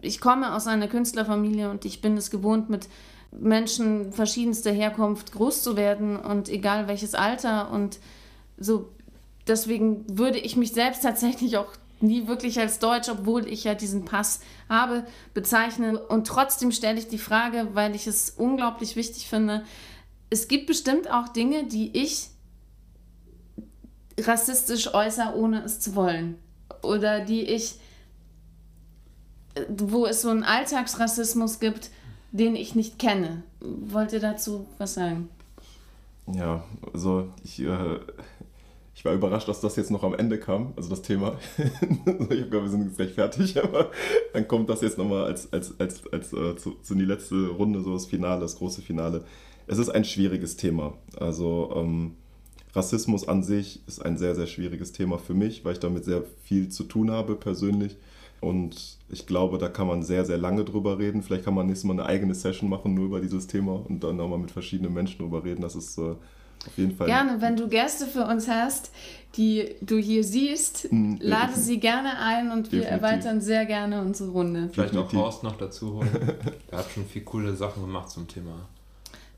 ich komme aus einer Künstlerfamilie und ich bin es gewohnt, mit Menschen verschiedenster Herkunft groß zu werden und egal welches Alter und so deswegen würde ich mich selbst tatsächlich auch nie wirklich als Deutsch, obwohl ich ja diesen Pass habe, bezeichnen. Und trotzdem stelle ich die Frage, weil ich es unglaublich wichtig finde, es gibt bestimmt auch Dinge, die ich rassistisch äußere, ohne es zu wollen. Oder die ich, wo es so einen Alltagsrassismus gibt, den ich nicht kenne. Wollt ihr dazu was sagen? Ja, also ich, äh, ich war überrascht, dass das jetzt noch am Ende kam, also das Thema. (laughs) ich gedacht, wir sind jetzt gleich fertig, (laughs) aber dann kommt das jetzt nochmal als, als, als, als äh, zu, zu die letzte Runde, so das Finale, das große Finale. Es ist ein schwieriges Thema. Also ähm, Rassismus an sich ist ein sehr, sehr schwieriges Thema für mich, weil ich damit sehr viel zu tun habe persönlich. Und ich glaube, da kann man sehr, sehr lange drüber reden. Vielleicht kann man nächstes Mal eine eigene Session machen, nur über dieses Thema und dann nochmal mit verschiedenen Menschen drüber reden. Das ist äh, auf jeden Fall. Gerne, wenn du Gäste für uns hast, die du hier siehst, mhm. lade sie gerne ein und wir Definitiv. erweitern sehr gerne unsere Runde. Vielleicht auch Horst noch dazu holen. Der (laughs) hat schon viele coole Sachen gemacht zum Thema.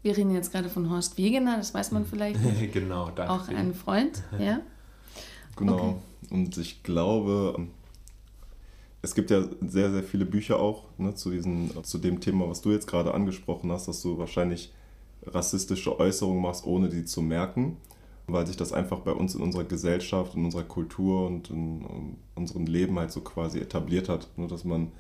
Wir reden jetzt gerade von Horst Wegener, das weiß man (laughs) vielleicht. Genau, danke. Auch ein Freund, (laughs) ja. Genau. Okay. Und ich glaube, es gibt ja sehr, sehr viele Bücher auch ne, zu, diesen, zu dem Thema, was du jetzt gerade angesprochen hast, dass du wahrscheinlich rassistische Äußerungen machst, ohne die zu merken, weil sich das einfach bei uns in unserer Gesellschaft, in unserer Kultur und in, unserem Leben halt so quasi etabliert hat. Nur dass man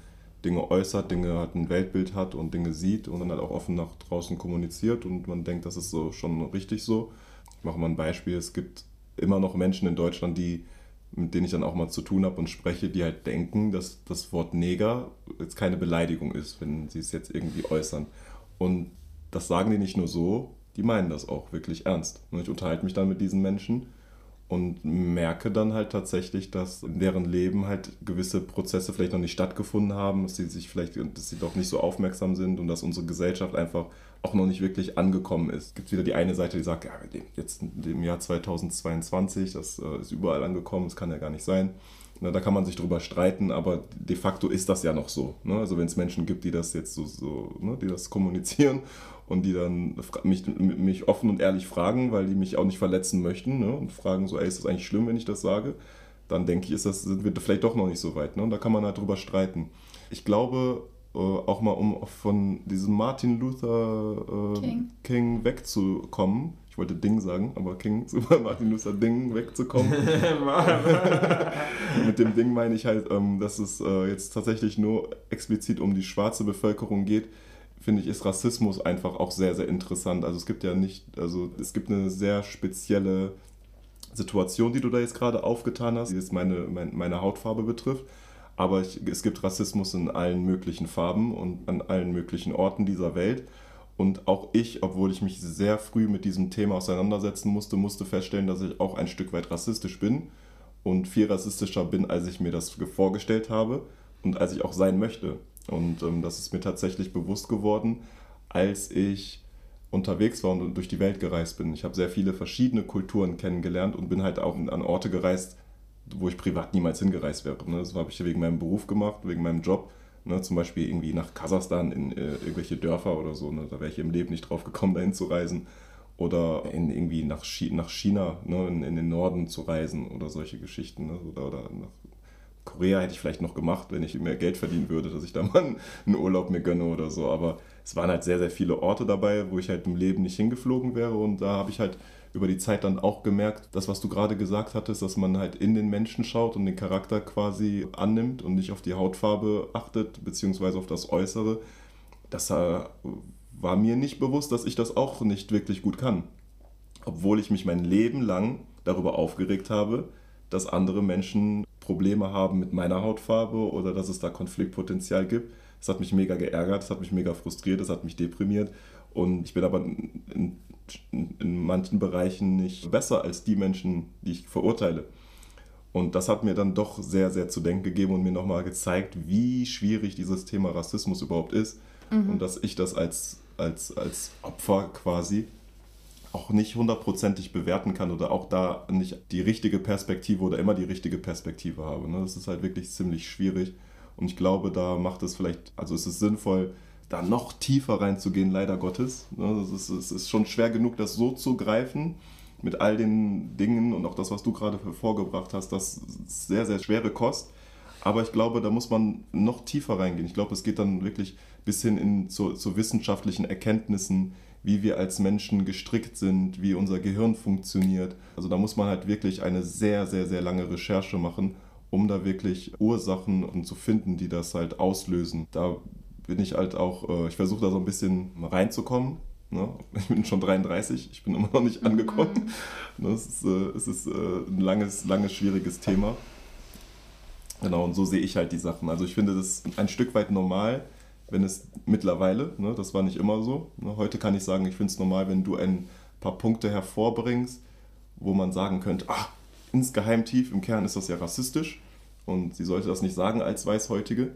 Dinge äußert, Dinge hat ein Weltbild hat und Dinge sieht und dann halt auch offen nach draußen kommuniziert und man denkt, das ist so schon richtig so. Ich mache mal ein Beispiel. Es gibt immer noch Menschen in Deutschland, die mit denen ich dann auch mal zu tun habe und spreche, die halt denken, dass das Wort Neger jetzt keine Beleidigung ist, wenn sie es jetzt irgendwie äußern. Und das sagen die nicht nur so, die meinen das auch wirklich ernst. Und ich unterhalte mich dann mit diesen Menschen und merke dann halt tatsächlich, dass in deren Leben halt gewisse Prozesse vielleicht noch nicht stattgefunden haben, dass sie sich vielleicht, dass sie doch nicht so aufmerksam sind und dass unsere Gesellschaft einfach auch noch nicht wirklich angekommen ist. Es gibt wieder die eine Seite, die sagt, ja, jetzt im Jahr 2022, das äh, ist überall angekommen, das kann ja gar nicht sein. Na, da kann man sich drüber streiten, aber de facto ist das ja noch so. Ne? Also wenn es Menschen gibt, die das jetzt so, so ne, die das kommunizieren und die dann mich, mich offen und ehrlich fragen, weil die mich auch nicht verletzen möchten ne? und fragen so, ey, ist das eigentlich schlimm, wenn ich das sage? Dann denke ich, ist das, sind wir vielleicht doch noch nicht so weit. Ne? Und da kann man halt drüber streiten. Ich glaube, äh, auch mal um von diesem Martin Luther äh, King. King wegzukommen. Ich wollte Ding sagen, aber King, (laughs) super Martin Luther Ding wegzukommen. (laughs) Mit dem Ding meine ich halt, ähm, dass es äh, jetzt tatsächlich nur explizit um die schwarze Bevölkerung geht finde ich, ist Rassismus einfach auch sehr, sehr interessant. Also es gibt ja nicht, also es gibt eine sehr spezielle Situation, die du da jetzt gerade aufgetan hast, die jetzt meine, meine, meine Hautfarbe betrifft. Aber ich, es gibt Rassismus in allen möglichen Farben und an allen möglichen Orten dieser Welt. Und auch ich, obwohl ich mich sehr früh mit diesem Thema auseinandersetzen musste, musste feststellen, dass ich auch ein Stück weit rassistisch bin und viel rassistischer bin, als ich mir das vorgestellt habe und als ich auch sein möchte. Und ähm, das ist mir tatsächlich bewusst geworden, als ich unterwegs war und durch die Welt gereist bin. Ich habe sehr viele verschiedene Kulturen kennengelernt und bin halt auch an Orte gereist, wo ich privat niemals hingereist wäre. Ne? Das habe ich wegen meinem Beruf gemacht, wegen meinem Job. Ne? Zum Beispiel irgendwie nach Kasachstan in äh, irgendwelche Dörfer oder so. Ne? Da wäre ich im Leben nicht drauf gekommen, (laughs) dahin zu reisen. Oder in, irgendwie nach, China, nach China ne? in, in, den Norden zu reisen oder solche Geschichten. Ne? Oder, oder nach Korea hätte ich vielleicht noch gemacht, wenn ich mehr Geld verdienen würde, dass ich da mal einen Urlaub mir gönne oder so. Aber es waren halt sehr, sehr viele Orte dabei, wo ich halt im Leben nicht hingeflogen wäre. Und da habe ich halt über die Zeit dann auch gemerkt, das, was du gerade gesagt hattest, dass man halt in den Menschen schaut und den Charakter quasi annimmt und nicht auf die Hautfarbe achtet, beziehungsweise auf das Äußere. Das äh, war mir nicht bewusst, dass ich das auch nicht wirklich gut kann. Obwohl ich mich mein Leben lang darüber aufgeregt habe, dass andere Menschen Probleme haben mit meiner Hautfarbe oder dass es da Konfliktpotenzial gibt. Das hat mich mega geärgert, das hat mich mega frustriert, das hat mich deprimiert. Und ich bin aber in, in, in manchen Bereichen nicht besser als die Menschen, die ich verurteile. Und das hat mir dann doch sehr, sehr zu denken gegeben und mir nochmal gezeigt, wie schwierig dieses Thema Rassismus überhaupt ist. Mhm. Und dass ich das als, als, als Opfer quasi auch nicht hundertprozentig bewerten kann oder auch da nicht die richtige Perspektive oder immer die richtige Perspektive habe. Ne? Das ist halt wirklich ziemlich schwierig. Und ich glaube, da macht es vielleicht, also es ist sinnvoll, da noch tiefer reinzugehen, leider Gottes. Ne? Es ist, ist schon schwer genug, das so zu greifen mit all den Dingen und auch das, was du gerade vorgebracht hast, das ist sehr, sehr schwere Kost. Aber ich glaube, da muss man noch tiefer reingehen. Ich glaube, es geht dann wirklich bis hin in, zu, zu wissenschaftlichen Erkenntnissen, wie wir als Menschen gestrickt sind, wie unser Gehirn funktioniert. Also da muss man halt wirklich eine sehr, sehr, sehr lange Recherche machen, um da wirklich Ursachen zu finden, die das halt auslösen. Da bin ich halt auch, äh, ich versuche da so ein bisschen reinzukommen. Ne? (laughs) Ich bin schon 33, ich bin immer noch nicht angekommen. Mhm. Es ist, äh, es ist äh, ein langes, langes, schwieriges Thema. Genau, und so sehe ich halt die Sachen. Also ich finde das ein Stück weit normal, wenn es mittlerweile, ne, das war nicht immer so. Ne, heute kann ich sagen, ich finde es normal, wenn du ein paar Punkte hervorbringst, wo man sagen könnte, ah, insgeheim tief im Kern ist das ja rassistisch und sie sollte das nicht sagen als Weißhäutige,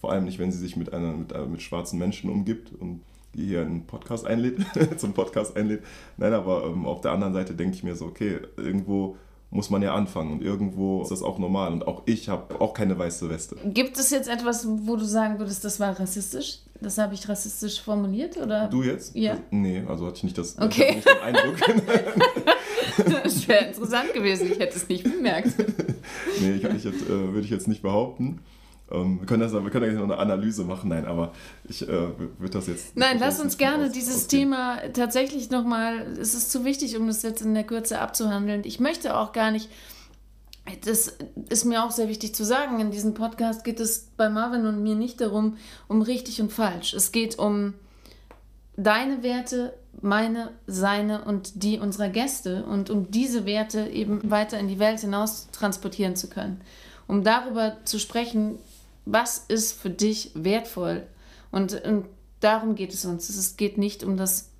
vor allem nicht, wenn sie sich mit, einer, mit, äh, mit schwarzen Menschen umgibt und die hier einen Podcast einlädt, (laughs) zum Podcast einlädt. Nein, aber ähm, auf der anderen Seite denke ich mir so, okay, irgendwo muss man ja anfangen und irgendwo ist das auch normal und auch ich habe auch keine weiße Weste. Gibt es jetzt etwas, wo du sagen würdest, das war rassistisch? Das habe ich rassistisch formuliert oder? Du jetzt? Ja. nee, also hatte ich nicht das okay. nicht den Eindruck. (laughs) das wäre interessant gewesen, ich hätte es nicht bemerkt. (laughs) nee, ich, ich, äh, würde ich jetzt nicht behaupten. Ähm, wir können das, wir können jetzt noch eine Analyse machen, nein, aber ich äh, würde das jetzt. Nein, lass uns gerne aus, dieses ausgehen. Thema tatsächlich nochmal, es ist zu wichtig, um das jetzt in der Kürze abzuhandeln. Ich möchte auch gar nicht, das ist mir auch sehr wichtig zu sagen, in diesem Podcast geht es bei Marvin und mir nicht darum, um richtig und falsch. Es geht um deine Werte, meine, seine und die unserer Gäste und um diese Werte eben weiter in die Welt hinaus transportieren zu können. Um darüber zu sprechen, was ist für dich wertvoll? Und, und darum geht es uns. Es geht nicht um das,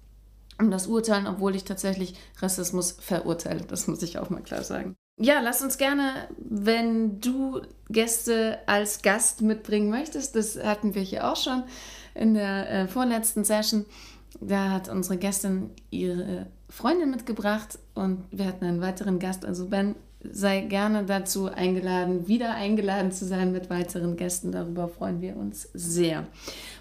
um das Urteilen, obwohl ich tatsächlich Rassismus verurteile. Das muss ich auch mal klar sagen. Ja, lass uns gerne, wenn du Gäste als Gast mitbringen möchtest, das hatten wir hier auch schon in der äh, vorletzten Session. Da hat unsere Gästin ihre Freundin mitgebracht und wir hatten einen weiteren Gast. Also Ben, sei gerne dazu eingeladen, wieder eingeladen zu sein mit weiteren Gästen. Darüber freuen wir uns sehr.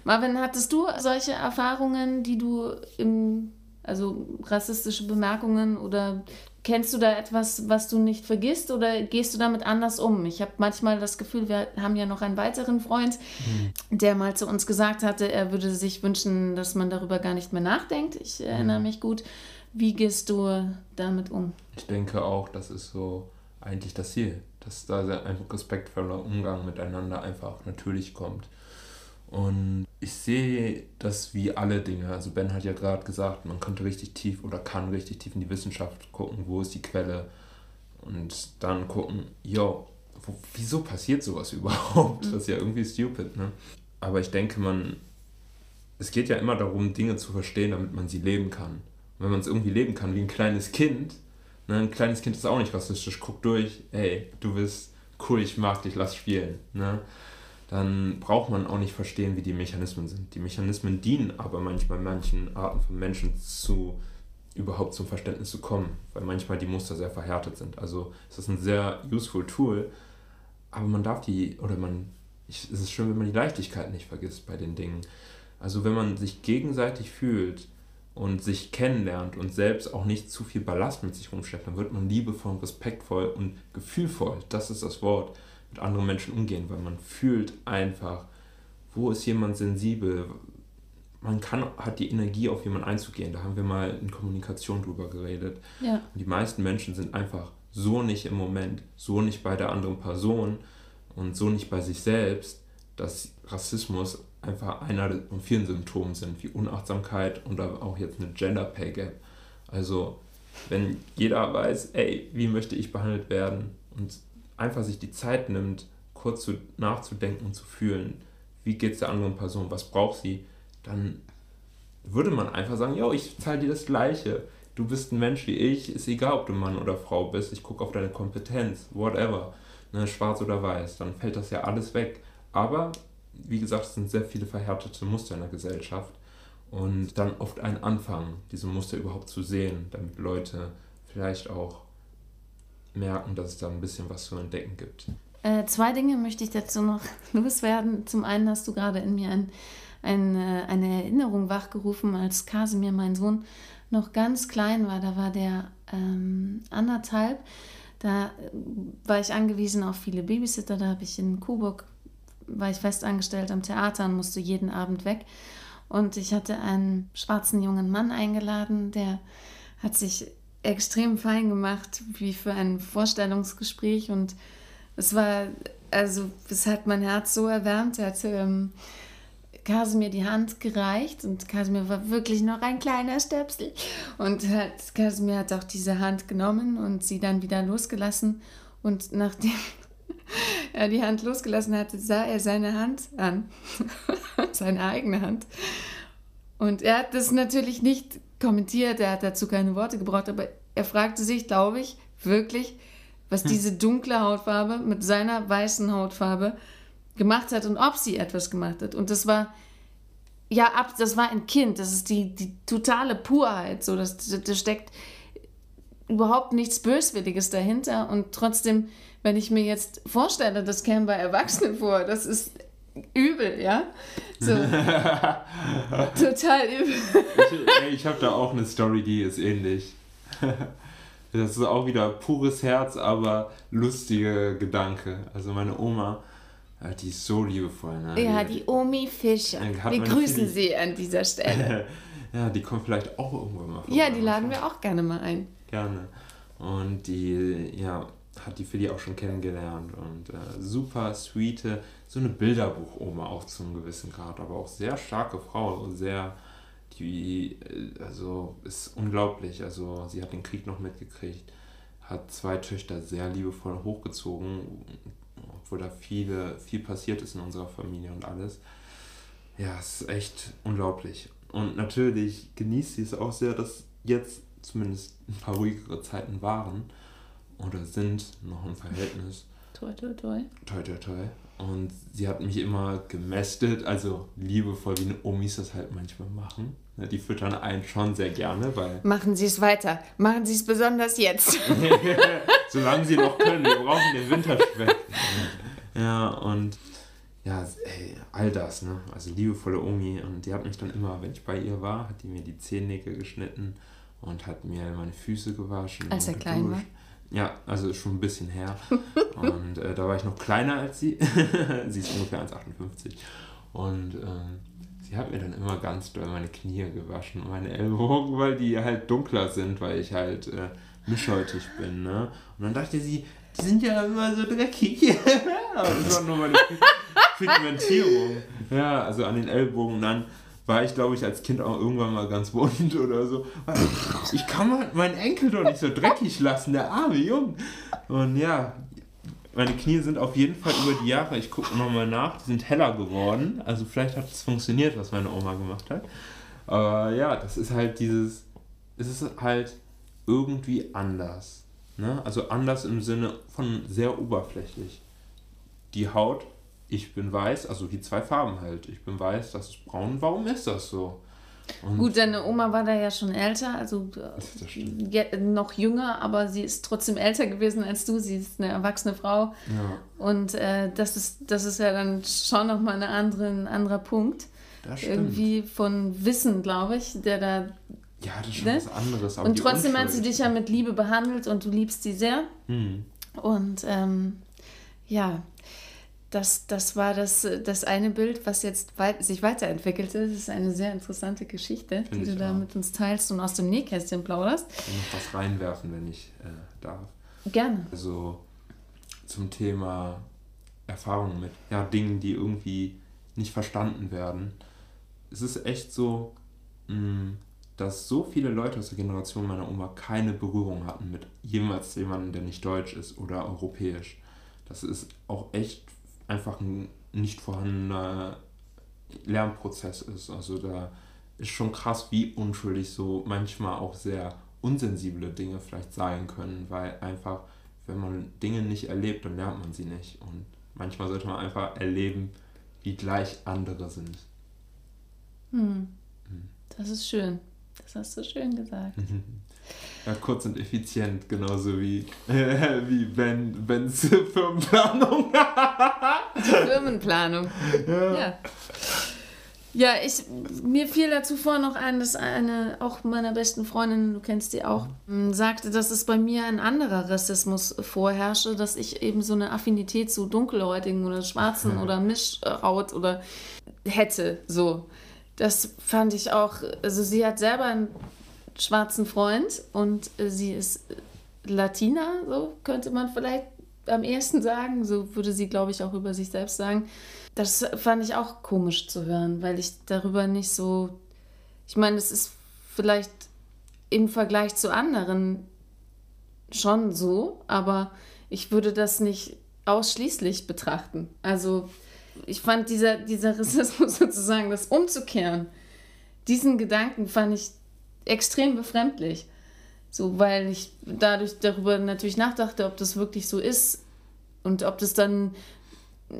Marvin, hattest du solche Erfahrungen, die du im, also rassistische Bemerkungen oder Kennst du da etwas, was du nicht vergisst oder gehst du damit anders um? Ich habe manchmal das Gefühl, wir haben ja noch einen weiteren Freund, mhm. der mal zu uns gesagt hatte, er würde sich wünschen, dass man darüber gar nicht mehr nachdenkt. Ich erinnere mhm. mich gut. Wie gehst du damit um? Ich denke auch, das ist so eigentlich das Ziel, dass da ein respektvoller Umgang miteinander einfach natürlich kommt. Und ich sehe das wie alle Dinge. Also Ben hat ja gerade gesagt, man könnte richtig tief oder kann richtig tief in die Wissenschaft gucken, wo ist die Quelle. Und dann gucken, yo, wo, wieso passiert sowas (laughs) überhaupt? Das ist ja irgendwie stupid, ne? Aber ich denke, man, es geht ja immer darum, Dinge zu verstehen, damit man sie leben kann. Wenn man es irgendwie leben kann, wie ein kleines Kind, ne? ein kleines Kind ist auch nicht rassistisch, guck durch, ey, du bist cool, ich mag dich, lass spielen. Ne? dann braucht man auch nicht verstehen, wie die Mechanismen sind. Die Mechanismen dienen aber manchmal manchen Arten von Menschen zu überhaupt zum Verständnis zu kommen, weil manchmal die Muster sehr verhärtet sind. Also es ist ein sehr useful Tool, aber man darf die, oder man, ich, es ist schön, wenn man die Leichtigkeit nicht vergisst bei den Dingen. Also wenn man sich gegenseitig fühlt und sich kennenlernt und selbst auch nicht zu viel Ballast mit sich rumschleppt, dann wird man liebevoll, respektvoll und gefühlvoll, das ist das Wort, mit anderen Menschen umgehen, weil man fühlt einfach, wo ist jemand sensibel. Man kann, hat die Energie, auf jemanden einzugehen. Da haben wir mal in Kommunikation drüber geredet. Ja. Und die meisten Menschen sind einfach so nicht im Moment, so nicht bei der anderen Person und so nicht bei sich selbst, dass Rassismus einfach einer von vielen Symptomen sind, wie Unachtsamkeit und auch jetzt eine Gender Pay Gap. Also, wenn jeder weiß, ey, wie möchte ich behandelt werden und einfach sich die Zeit nimmt, kurz zu, nachzudenken und zu fühlen, wie geht es der anderen Person, was braucht sie, dann würde man einfach sagen, yo, ich zahle dir das Gleiche. Du bist ein Mensch wie ich, ist egal, ob du Mann oder Frau bist, ich gucke auf deine Kompetenz, whatever, ne, schwarz oder weiß, dann fällt das ja alles weg. Aber, wie gesagt, es sind sehr viele verhärtete Muster in der Gesellschaft und dann oft ein Anfang, diese Muster überhaupt zu sehen, damit Leute vielleicht auch merken, dass es da ein bisschen was zu entdecken gibt. Äh, zwei Dinge möchte ich dazu noch (laughs) loswerden. Zum einen hast du gerade in mir ein, ein, äh, eine Erinnerung wachgerufen, als Kasimir, mein Sohn, noch ganz klein war. Da war der ähm, anderthalb. Da äh, war ich angewiesen auf viele Babysitter. Da habe ich in Coburg, war ich fest angestellt am Theater und musste jeden Abend weg. Und ich hatte einen schwarzen jungen Mann eingeladen, der hat sich extrem fein gemacht, wie für ein Vorstellungsgespräch. Und es war, also, es hat mein Herz so erwärmt. Er hat ähm, Kasimir die Hand gereicht und Kasimir war wirklich noch ein kleiner Stöpsel. Und hat, Kasimir hat auch diese Hand genommen und sie dann wieder losgelassen. Und nachdem (laughs) er die Hand losgelassen hatte, sah er seine Hand an, (laughs) seine eigene Hand. Und er hat das natürlich nicht kommentiert, er hat dazu keine Worte gebraucht, aber er fragte sich, glaube ich, wirklich, was hm. diese dunkle Hautfarbe mit seiner weißen Hautfarbe gemacht hat und ob sie etwas gemacht hat. Und das war, ja, ab, das war ein Kind, das ist die, die totale Purheit, so, das, da steckt überhaupt nichts Böswilliges dahinter und trotzdem, wenn ich mir jetzt vorstelle, das käme bei Erwachsenen vor, das ist übel, ja? So. (laughs) Total übel. ich, ich habe da auch eine Story, die ist ähnlich. (laughs) Das ist auch wieder pures Herz, aber lustige Gedanke. Also meine Oma, die ist so liebevoll. Ne? Ja, die, die Omi Fischer. Wir grüßen sie an dieser Stelle. (laughs) ja, die kommt vielleicht auch irgendwann mal vorbei. Ja, die laden wir auch gerne mal ein. Gerne. Und die, ja, hat die Fili auch schon kennengelernt und äh, super sweete, so eine Bilderbuch-Oma auch zum gewissen Grad, aber auch sehr starke Frau, sehr, die, äh, also ist unglaublich, also sie hat den Krieg noch mitgekriegt, hat zwei Töchter sehr liebevoll hochgezogen, obwohl da viele, viel passiert ist in unserer Familie und alles. Ja, es ist echt unglaublich. Und natürlich genießt sie es auch sehr, dass jetzt zumindest ein paar ruhigere Zeiten waren oder sind noch im Verhältnis. Toi, toi, toi. Toi, toi, toi. Und sie hat mich immer gemästet, also liebevoll, wie Omis das halt manchmal machen. Die füttern einen schon sehr gerne, weil. (laughs) Machen Sie es weiter. Machen Sie es besonders jetzt. (laughs) Solange Sie noch können. Wir brauchen den Winterspeck. (laughs) ja, und ja, ey, all das, ne? Also liebevolle Omi. Und die hat mich dann immer, wenn ich bei ihr war, hat die mir die Zehennägel geschnitten und hat mir meine Füße gewaschen. Als er klein geduscht. Ja, also schon ein bisschen her. (laughs) und äh, da war ich noch kleiner als sie. (laughs) sie ist ungefähr 1,58. Und ähm, sie hat mir dann immer ganz doll meine Knie gewaschen und meine Ellbogen, weil die halt dunkler sind, weil ich halt äh, mischhäutig bin. Ne? Und dann dachte sie, die sind ja immer so dreckig. (laughs) das war nur meine Pigmentierung. Ja, also an den Ellbogen. Dann war ich, glaube ich, als Kind auch irgendwann mal ganz wund oder so. Ich kann meinen Enkel doch nicht so dreckig lassen, der arme Junge. Und ja, meine Knie sind auf jeden Fall über die Jahre, ich gucke nochmal nach, die sind heller geworden. Also vielleicht hat es funktioniert, was meine Oma gemacht hat. Aber ja, das ist halt dieses, es ist halt irgendwie anders. Ne? Also anders im Sinne von sehr oberflächlich. Die Haut, ich bin weiß, also wie zwei Farben halt. Ich bin weiß, das ist braun. Warum ist das so? Und Gut, deine Oma war da ja schon älter, also (laughs) noch jünger, aber sie ist trotzdem älter gewesen als du. Sie ist eine erwachsene Frau. Ja. Und äh, das, ist, das ist ja dann schon nochmal eine andere, ein anderer Punkt. Das Irgendwie von Wissen, glaube ich, der da. Ja, das ist schon ne? was anderes. und trotzdem hat sie dich ja mit Liebe behandelt und du liebst sie sehr. Hm. Und ähm, ja, das, das war das, das eine Bild, was jetzt weit, sich weiterentwickelte. Das ist eine sehr interessante Geschichte, Find die du da auch. mit uns teilst und aus dem Nähkästchen plauderst. Ich kann noch was reinwerfen, wenn ich äh, darf. Gerne. Also zum Thema Erfahrungen mit ja, Dingen, die irgendwie nicht verstanden werden. Es ist echt so, mh, mm, dass so viele Leute aus der Generation meiner Oma keine Berührung hatten mit jemals jemandem, der nicht deutsch ist oder europäisch. Das ist auch echt einfach ein nicht vorhandener Lernprozess ist. Also da ist schon krass, wie unschuldig so manchmal auch sehr unsensible Dinge vielleicht sein können, weil einfach, wenn man Dinge nicht erlebt, dann lernt man sie nicht. Und manchmal sollte man einfach erleben, wie gleich andere sind. Hm. hm. Das ist schön. Das hast du schön gesagt. (laughs) Ja, kurz und effizient, genauso wie, äh, (laughs) wie Ben, Bens (laughs) Firmenplanung. Die Firmenplanung. Ja. ja. Ja, ich, mir fiel dazu vor noch ein, dass eine, auch meiner besten Freundin, du kennst die auch, mhm. sagte, dass es bei mir ein anderer Rassismus vorherrsche, dass ich eben so eine Affinität zu Dunkelhäutigen oder Schwarzen ja. oder Mischhaut oder hätte, so. Das fand ich auch, also sie hat selber einen schwarzen Freund und äh, sie ist Latina, so könnte man vielleicht am ehesten sagen. So würde sie, glaube ich, auch über sich selbst sagen. Das fand ich auch komisch zu hören, weil ich darüber nicht so. Ich meine, es ist vielleicht im Vergleich zu anderen schon so, aber ich würde das nicht ausschließlich betrachten. Also ich fand dieser, dieser Rassismus (laughs) sozusagen, das umzukehren, diesen Gedanken fand ich extrem befremdlich. So, weil ich dadurch darüber natürlich nachdachte, ob das wirklich so ist und ob das dann.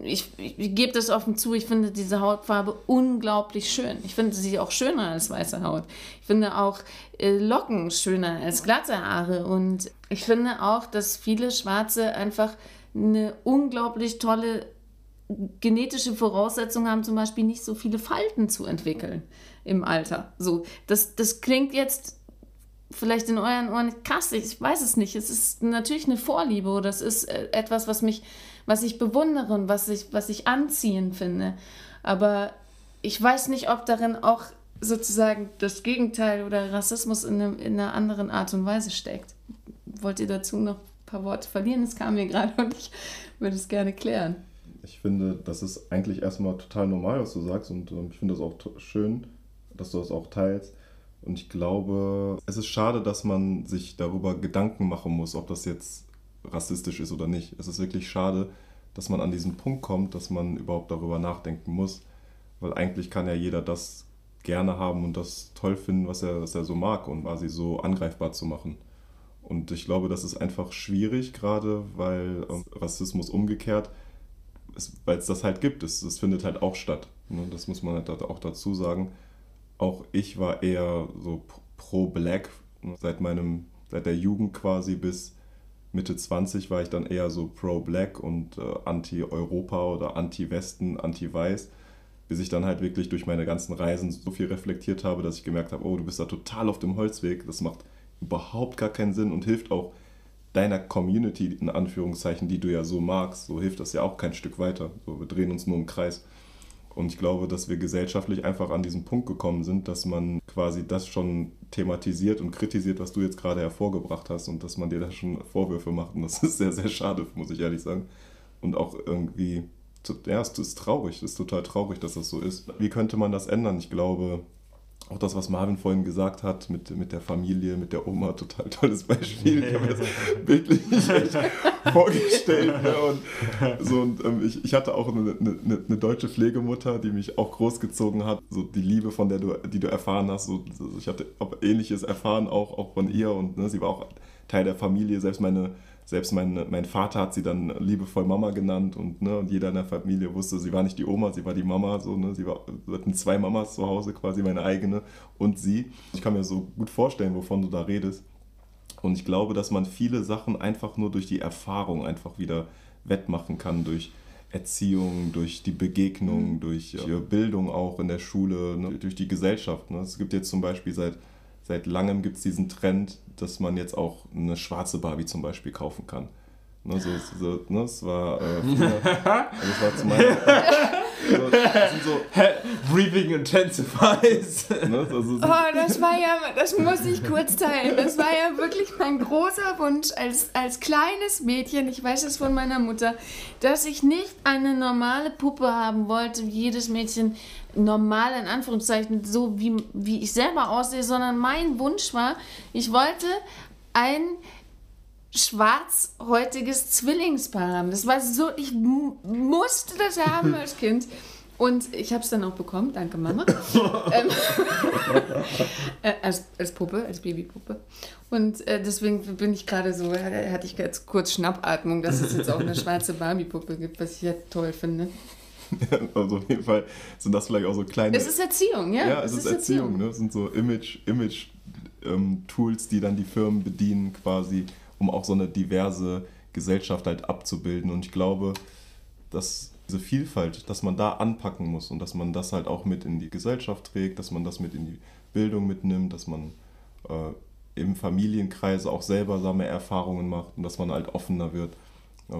Ich, ich, ich gebe das offen zu, ich finde diese Hautfarbe unglaublich schön. Ich finde sie auch schöner als weiße Haut. Ich finde auch äh, Locken schöner als glatte Haare. Und ich finde auch, dass viele Schwarze einfach eine unglaublich tolle genetische Voraussetzung haben, zum Beispiel nicht so viele Falten zu entwickeln im Alter. So, das, das klingt jetzt vielleicht in euren Ohren krass, ich weiß es nicht. Es ist natürlich eine Vorliebe oder es ist äh, etwas, was mich, was ich bewundere und was ich, was ich anziehend finde. Aber ich weiß nicht, ob darin auch sozusagen das Gegenteil oder Rassismus in, eine, in einer anderen Art und Weise steckt. Wollt ihr dazu noch ein paar Worte verlieren? Es kam mir gerade (laughs) und ich würde es gerne klären ich finde, das ist eigentlich erstmal total normal, was du sagst und ähm, ich finde das auch schön, dass du das auch teilst. Und ich glaube, es ist schade, dass man sich darüber Gedanken machen muss, ob das jetzt rassistisch ist oder nicht. Es ist wirklich schade, dass man an diesen Punkt kommt, dass man überhaupt darüber nachdenken muss, weil eigentlich kann ja jeder das gerne haben und das toll finden, was er, was er so mag und quasi so angreifbar zu machen. Und ich glaube, das ist einfach schwierig, gerade weil ähm, Rassismus umgekehrt weil es das halt gibt. Es, es findet halt auch statt. Ne? Das muss man halt auch dazu sagen. Auch ich war eher so pro Black. Seit meinem, seit der Jugend quasi bis Mitte 20 war ich dann eher so pro Black und äh, anti-Europa oder anti-Westen, anti-Weiß. bis ich dann halt wirklich durch meine ganzen Reisen so viel reflektiert habe, dass ich gemerkt habe, oh, du bist da total auf dem Holzweg. Das macht überhaupt gar keinen Sinn und hilft auch deiner Community, in Anführungszeichen, die du ja so magst. So hilft das ja auch kein Stück weiter. So, wir drehen uns nur im Kreis. Und ich glaube, dass wir gesellschaftlich einfach an diesen Punkt gekommen sind, dass man quasi das schon thematisiert und kritisiert, was du jetzt gerade hervorgebracht hast und dass man dir da schon Vorwürfe macht. Und das ist sehr, sehr schade, muss ich ehrlich sagen. Und auch irgendwie ja, es ist traurig, es ist total traurig, dass das so ist. Wie könnte man das ändern? Ich glaube, auch das, was Marvin vorhin gesagt hat, mit, mit der Familie, mit der Oma, total tolles Beispiel. Ich habe mir das (laughs) bildlich vorgestellt. Ne? Und, so, und ähm, ich, ich hatte auch eine, eine, eine, deutsche Pflegemutter, die mich auch großgezogen hat. So die Liebe, von der du, die du erfahren hast. So, ich hatte ähnliches erfahren, auch, auch von ihr. Und ne, sie war auch Teil der Familie. Selbst meine selbst mein, mein Vater hat sie dann liebevoll Mama genannt und, ne, und jeder in der Familie wusste, sie war nicht die Oma, sie war die Mama. So, ne, sie war, wir hatten zwei Mamas zu Hause, quasi meine eigene und sie. Ich kann mir so gut vorstellen, wovon du da redest. Und ich glaube, dass man viele Sachen einfach nur durch die Erfahrung einfach wieder wettmachen kann, durch Erziehung, durch die Begegnung, mhm. durch ja. Bildung auch in der Schule, ne, durch die Gesellschaft. Ne. Es gibt jetzt zum Beispiel seit seit langem gibt es diesen Trend, dass man jetzt auch eine schwarze Barbie zum Beispiel kaufen kann. Ne, so, so, ne, das war äh, früher, (laughs) also das war zu meiner, so, das sind so (laughs) Breathing intensifies. Ne, also so. Oh, das war ja, das muss ich kurz teilen. Das war ja wirklich mein großer Wunsch als, als kleines Mädchen, ich weiß es von meiner Mutter, dass ich nicht eine normale Puppe haben wollte, wie jedes Mädchen normal in Anführungszeichen, so wie, wie ich selber aussehe, sondern mein Wunsch war, ich wollte ein schwarzhäutiges Zwillingspaar haben. Das war so, ich musste das haben als (laughs) Kind. Und ich habe es dann auch bekommen, danke Mama. (laughs) ähm, (laughs) äh, als, als Puppe, als Babypuppe. Und äh, deswegen bin ich gerade so, hatte ich jetzt kurz Schnappatmung, dass es jetzt auch eine schwarze Barbie-Puppe gibt, was ich ja toll finde. (laughs) also auf jeden Fall sind das vielleicht auch so kleine. Es ist Erziehung, ja. Ja, es, es ist, ist, Erziehung. Erziehung. Ne? Es sind so Image-Tools, Image, ähm, die dann die Firmen bedienen, quasi, um auch so eine diverse Gesellschaft halt abzubilden. Und ich glaube, dass diese Vielfalt, dass man da anpacken muss und dass man das halt auch mit in die Gesellschaft trägt, dass man das mit in die Bildung mitnimmt, dass man äh, im Familienkreis auch selber Erfahrungen macht und dass man halt offener wird.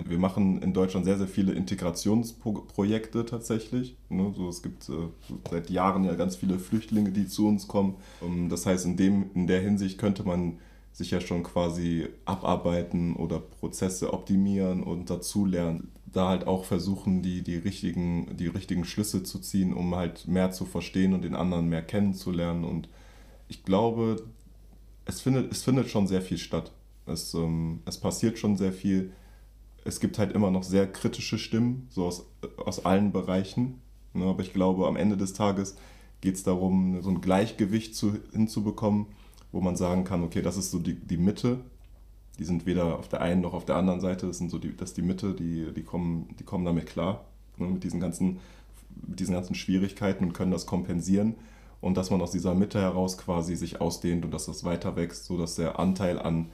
Wir machen in Deutschland sehr, sehr viele Integrationsprojekte tatsächlich. Ne, es gibt äh, seit Jahren ja ganz viele Flüchtlinge, die zu uns kommen. Ähm, das heißt, in, dem, in der Hinsicht könnte man sich ja schon quasi abarbeiten oder Prozesse optimieren und dazulernen. Da halt auch versuchen, die, die, richtigen, die richtigen Schlüsse zu ziehen, um halt mehr zu verstehen und den anderen mehr kennenzulernen. Und ich glaube, es findet, es findet schon sehr viel statt. Es, ähm, es passiert schon sehr viel es gibt halt immer noch sehr kritische Stimmen, so aus, aus allen Bereichen. Ne, aber ich glaube, am Ende des Tages geht es darum, so ein Gleichgewicht zu, hinzubekommen, wo man sagen kann, okay, das ist so die, die Mitte. Die sind weder auf der einen noch auf der anderen Seite. Das, sind so die, das ist die Mitte, die, die, kommen, die kommen damit klar, ne, mit, diesen ganzen, mit diesen ganzen Schwierigkeiten und können das kompensieren. Und dass man aus dieser Mitte heraus quasi sich ausdehnt und dass das weiter wächst, sodass der Anteil an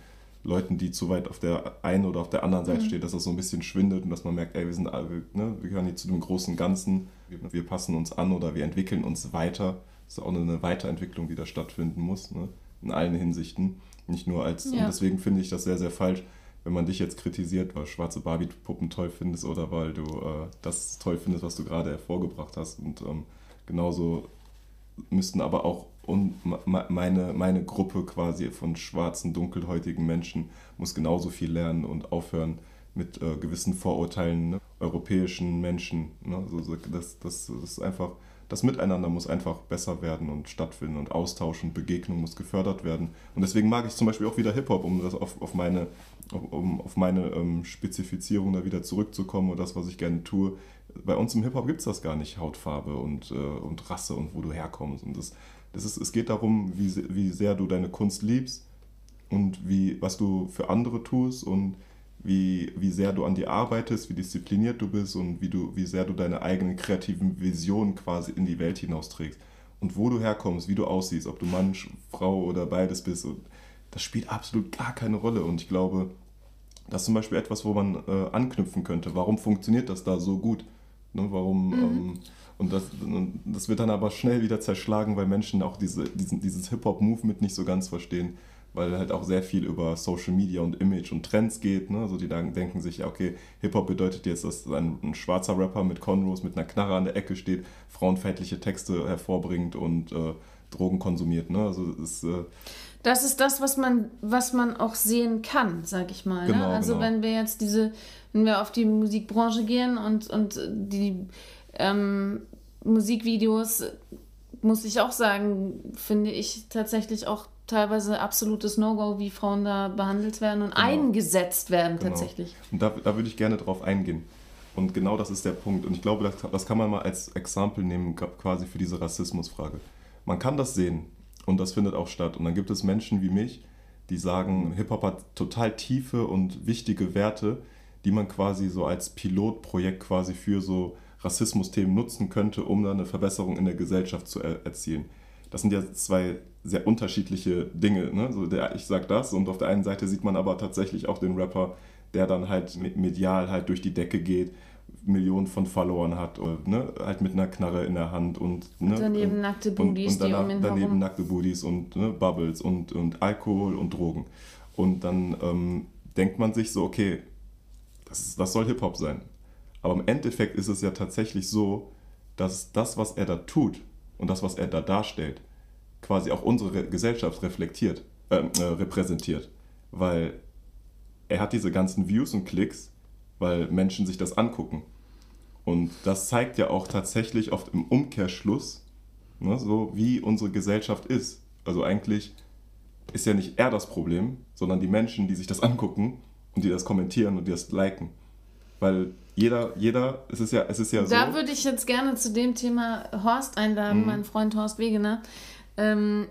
Leuten, die zu weit auf der einen oder auf der anderen Seite mhm. stehen, dass das so ein bisschen schwindet und dass man merkt, ey, wir sind alle, ne, wir gehören hier zu dem großen Ganzen, wir, wir, passen uns an oder wir entwickeln uns weiter. Das ist auch eine Weiterentwicklung, die da stattfinden muss, ne, in allen Hinsichten. Nicht nur als, ja. und deswegen finde ich das sehr, sehr falsch, wenn man dich jetzt kritisiert, weil schwarze Barbie-Puppen toll findest oder weil du äh, das toll findest, was du gerade hervorgebracht hast. Und ähm, genauso müssten aber auch und meine, meine Gruppe quasi von schwarzen, dunkelhäutigen Menschen muss genauso viel lernen und aufhören mit äh, gewissen Vorurteilen ne? europäischen Menschen. Ne? Also das, das, das ist einfach, das Miteinander muss einfach besser werden und stattfinden und Austausch und Begegnung muss gefördert werden. Und deswegen mag ich zum Beispiel auch wieder Hip-Hop, um das auf, auf meine, um auf meine ähm, Spezifizierung da wieder zurückzukommen und das, was ich gerne tue. Bei uns im Hip-Hop gibt es das gar nicht, Hautfarbe und, äh, und Rasse und wo du herkommst. Und das, es, ist, es geht darum, wie, wie sehr du deine Kunst liebst und wie, was du für andere tust und wie, wie sehr du an dir arbeitest, wie diszipliniert du bist und wie, du, wie sehr du deine eigenen kreativen Visionen quasi in die Welt hinausträgst. Und wo du herkommst, wie du aussiehst, ob du Mann, Frau oder beides bist, das spielt absolut gar keine Rolle. Und ich glaube, das ist zum Beispiel etwas, wo man äh, anknüpfen könnte. Warum funktioniert das da so gut? Ne? Warum? Mhm. Ähm, und das, und das wird dann aber schnell wieder zerschlagen, weil Menschen auch diese, diesen, dieses Hip-Hop-Movement nicht so ganz verstehen, weil halt auch sehr viel über Social Media und Image und Trends geht. Ne? Also die denken sich, ja, okay, Hip-Hop bedeutet jetzt, dass ein, ein schwarzer Rapper mit Conros mit einer Knarre an der Ecke steht, frauenfeindliche Texte hervorbringt und äh, Drogen konsumiert. Ne? Also es ist, äh, Das ist das, was man, was man auch sehen kann, sag ich mal. Genau, ne? Also genau. wenn wir jetzt diese, wenn wir auf die Musikbranche gehen und, und die ähm, Musikvideos, muss ich auch sagen, finde ich tatsächlich auch teilweise absolutes No-Go, wie Frauen da behandelt werden und eingesetzt werden Genau. tatsächlich. Und da, da würde ich gerne drauf eingehen. Und genau das ist der Punkt. Und ich glaube, das, das kann man mal als Exempel nehmen, quasi für diese Rassismusfrage. Man kann das sehen und das findet auch statt. Und dann gibt es Menschen wie mich, die sagen, Hip-Hop hat total tiefe und wichtige Werte, die man quasi so als Pilotprojekt quasi für so Rassismusthemen nutzen könnte, um dann eine Verbesserung in der Gesellschaft zu er erzielen. Das sind ja zwei sehr unterschiedliche Dinge. Ne? So der, ich sage das und auf der einen Seite sieht man aber tatsächlich auch den Rapper, der dann halt medial halt durch die Decke geht, Millionen von Followern hat, oder, ne? halt mit einer Knarre in der Hand und ne? Daneben und, nackte und, Booties, und danach, die um ihn daneben herum. nackte Booties und ne, Bubbles und, und Alkohol und Drogen. Und dann ähm, denkt man sich so, okay, das, das soll Hip-Hop sein. Aber im Endeffekt ist es ja tatsächlich so, dass das, was er da tut und das, was er da darstellt, quasi auch unsere Re- Gesellschaft reflektiert, äh, äh, repräsentiert. Weil er hat diese ganzen Views und Klicks, weil Menschen sich das angucken. Und das zeigt ja auch tatsächlich oft im Umkehrschluss, ne, so wie unsere Gesellschaft ist. Also eigentlich ist ja nicht er das Problem, sondern die Menschen, die sich das angucken und die das kommentieren und die das liken. Weil jeder, jeder, es ist ja, es ist ja so. Da würde ich jetzt gerne zu dem Thema Horst einladen, Mhm. meinen Freund Horst Wegener. Ähm,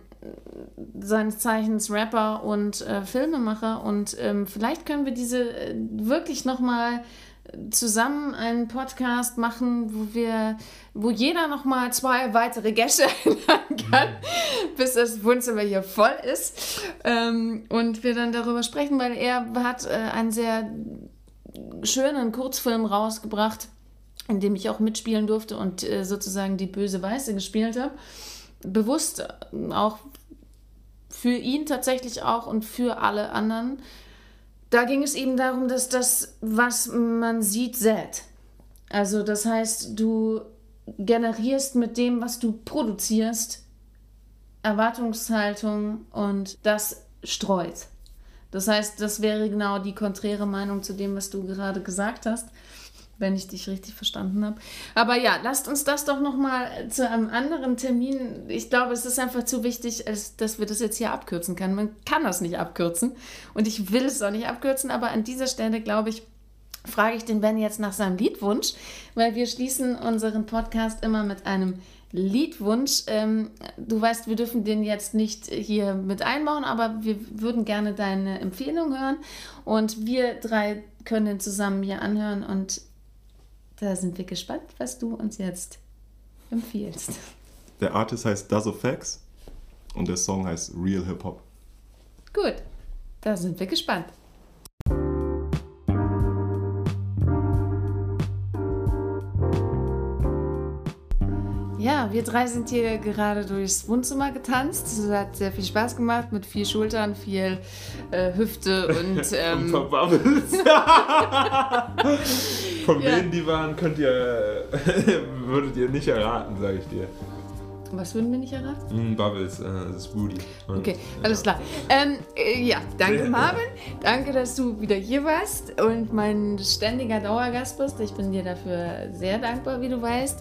seines Zeichens Rapper und äh, Filmemacher. Und ähm, vielleicht können wir diese äh, wirklich nochmal zusammen einen Podcast machen, wo wir, wo jeder nochmal zwei weitere Gäste (laughs) einladen kann, bis das Wohnzimmer hier voll ist. Ähm, und wir dann darüber sprechen, weil er hat äh, einen sehr schönen Kurzfilm rausgebracht, in dem ich auch mitspielen durfte und äh, sozusagen die böse Weiße gespielt habe. Bewusst äh, auch für ihn tatsächlich auch und für alle anderen. Da ging es eben darum, dass das, was man sieht, sät. Also das heißt, du generierst mit dem, was du produzierst, Erwartungshaltung und das streut. Das heißt, das wäre genau die konträre Meinung zu dem, was du gerade gesagt hast, wenn ich dich richtig verstanden habe. Aber ja, lasst uns das doch nochmal zu einem anderen Termin. Ich glaube, es ist einfach zu wichtig, als dass wir das jetzt hier abkürzen können. Man kann das nicht abkürzen und ich will es auch nicht abkürzen, aber an dieser Stelle glaube ich, frage ich den Ben jetzt nach seinem Liedwunsch, weil wir schließen unseren Podcast immer mit einem Liedwunsch. Ähm, du weißt, wir dürfen den jetzt nicht hier mit einbauen, aber wir würden gerne deine Empfehlung hören und wir drei können den zusammen hier anhören und da sind wir gespannt, was du uns jetzt empfiehlst. Der Artist heißt Dazo Fax und der Song heißt Real Hip Hop. Gut, da sind wir gespannt. Ja, wir drei sind hier gerade durchs Wohnzimmer getanzt. Es hat sehr viel Spaß gemacht mit viel Schultern, viel äh, Hüfte und (laughs) Und ähm, Bubbles. (laughs) Von Ja. wem die waren, könnt ihr, (laughs) würdet ihr nicht erraten, sage ich dir. was würden wir nicht erraten? Mm, Bubbles, äh, das ist Woody. Und, Okay, alles klar. Ähm, äh, ja, danke. Marvin. Danke, dass du wieder hier warst und mein ständiger Dauergast bist. Ich bin dir dafür sehr dankbar, wie du weißt.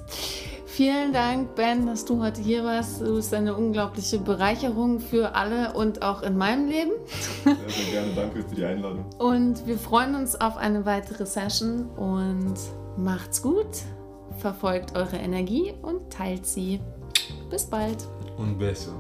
Vielen Dank, Ben, dass du heute hier warst. Du bist eine unglaubliche Bereicherung für alle und auch in meinem Leben. Sehr, sehr gerne. Danke für die Einladung. Und wir freuen uns auf eine weitere Session und macht's gut. Verfolgt eure Energie und teilt sie. Bis bald. Und besser.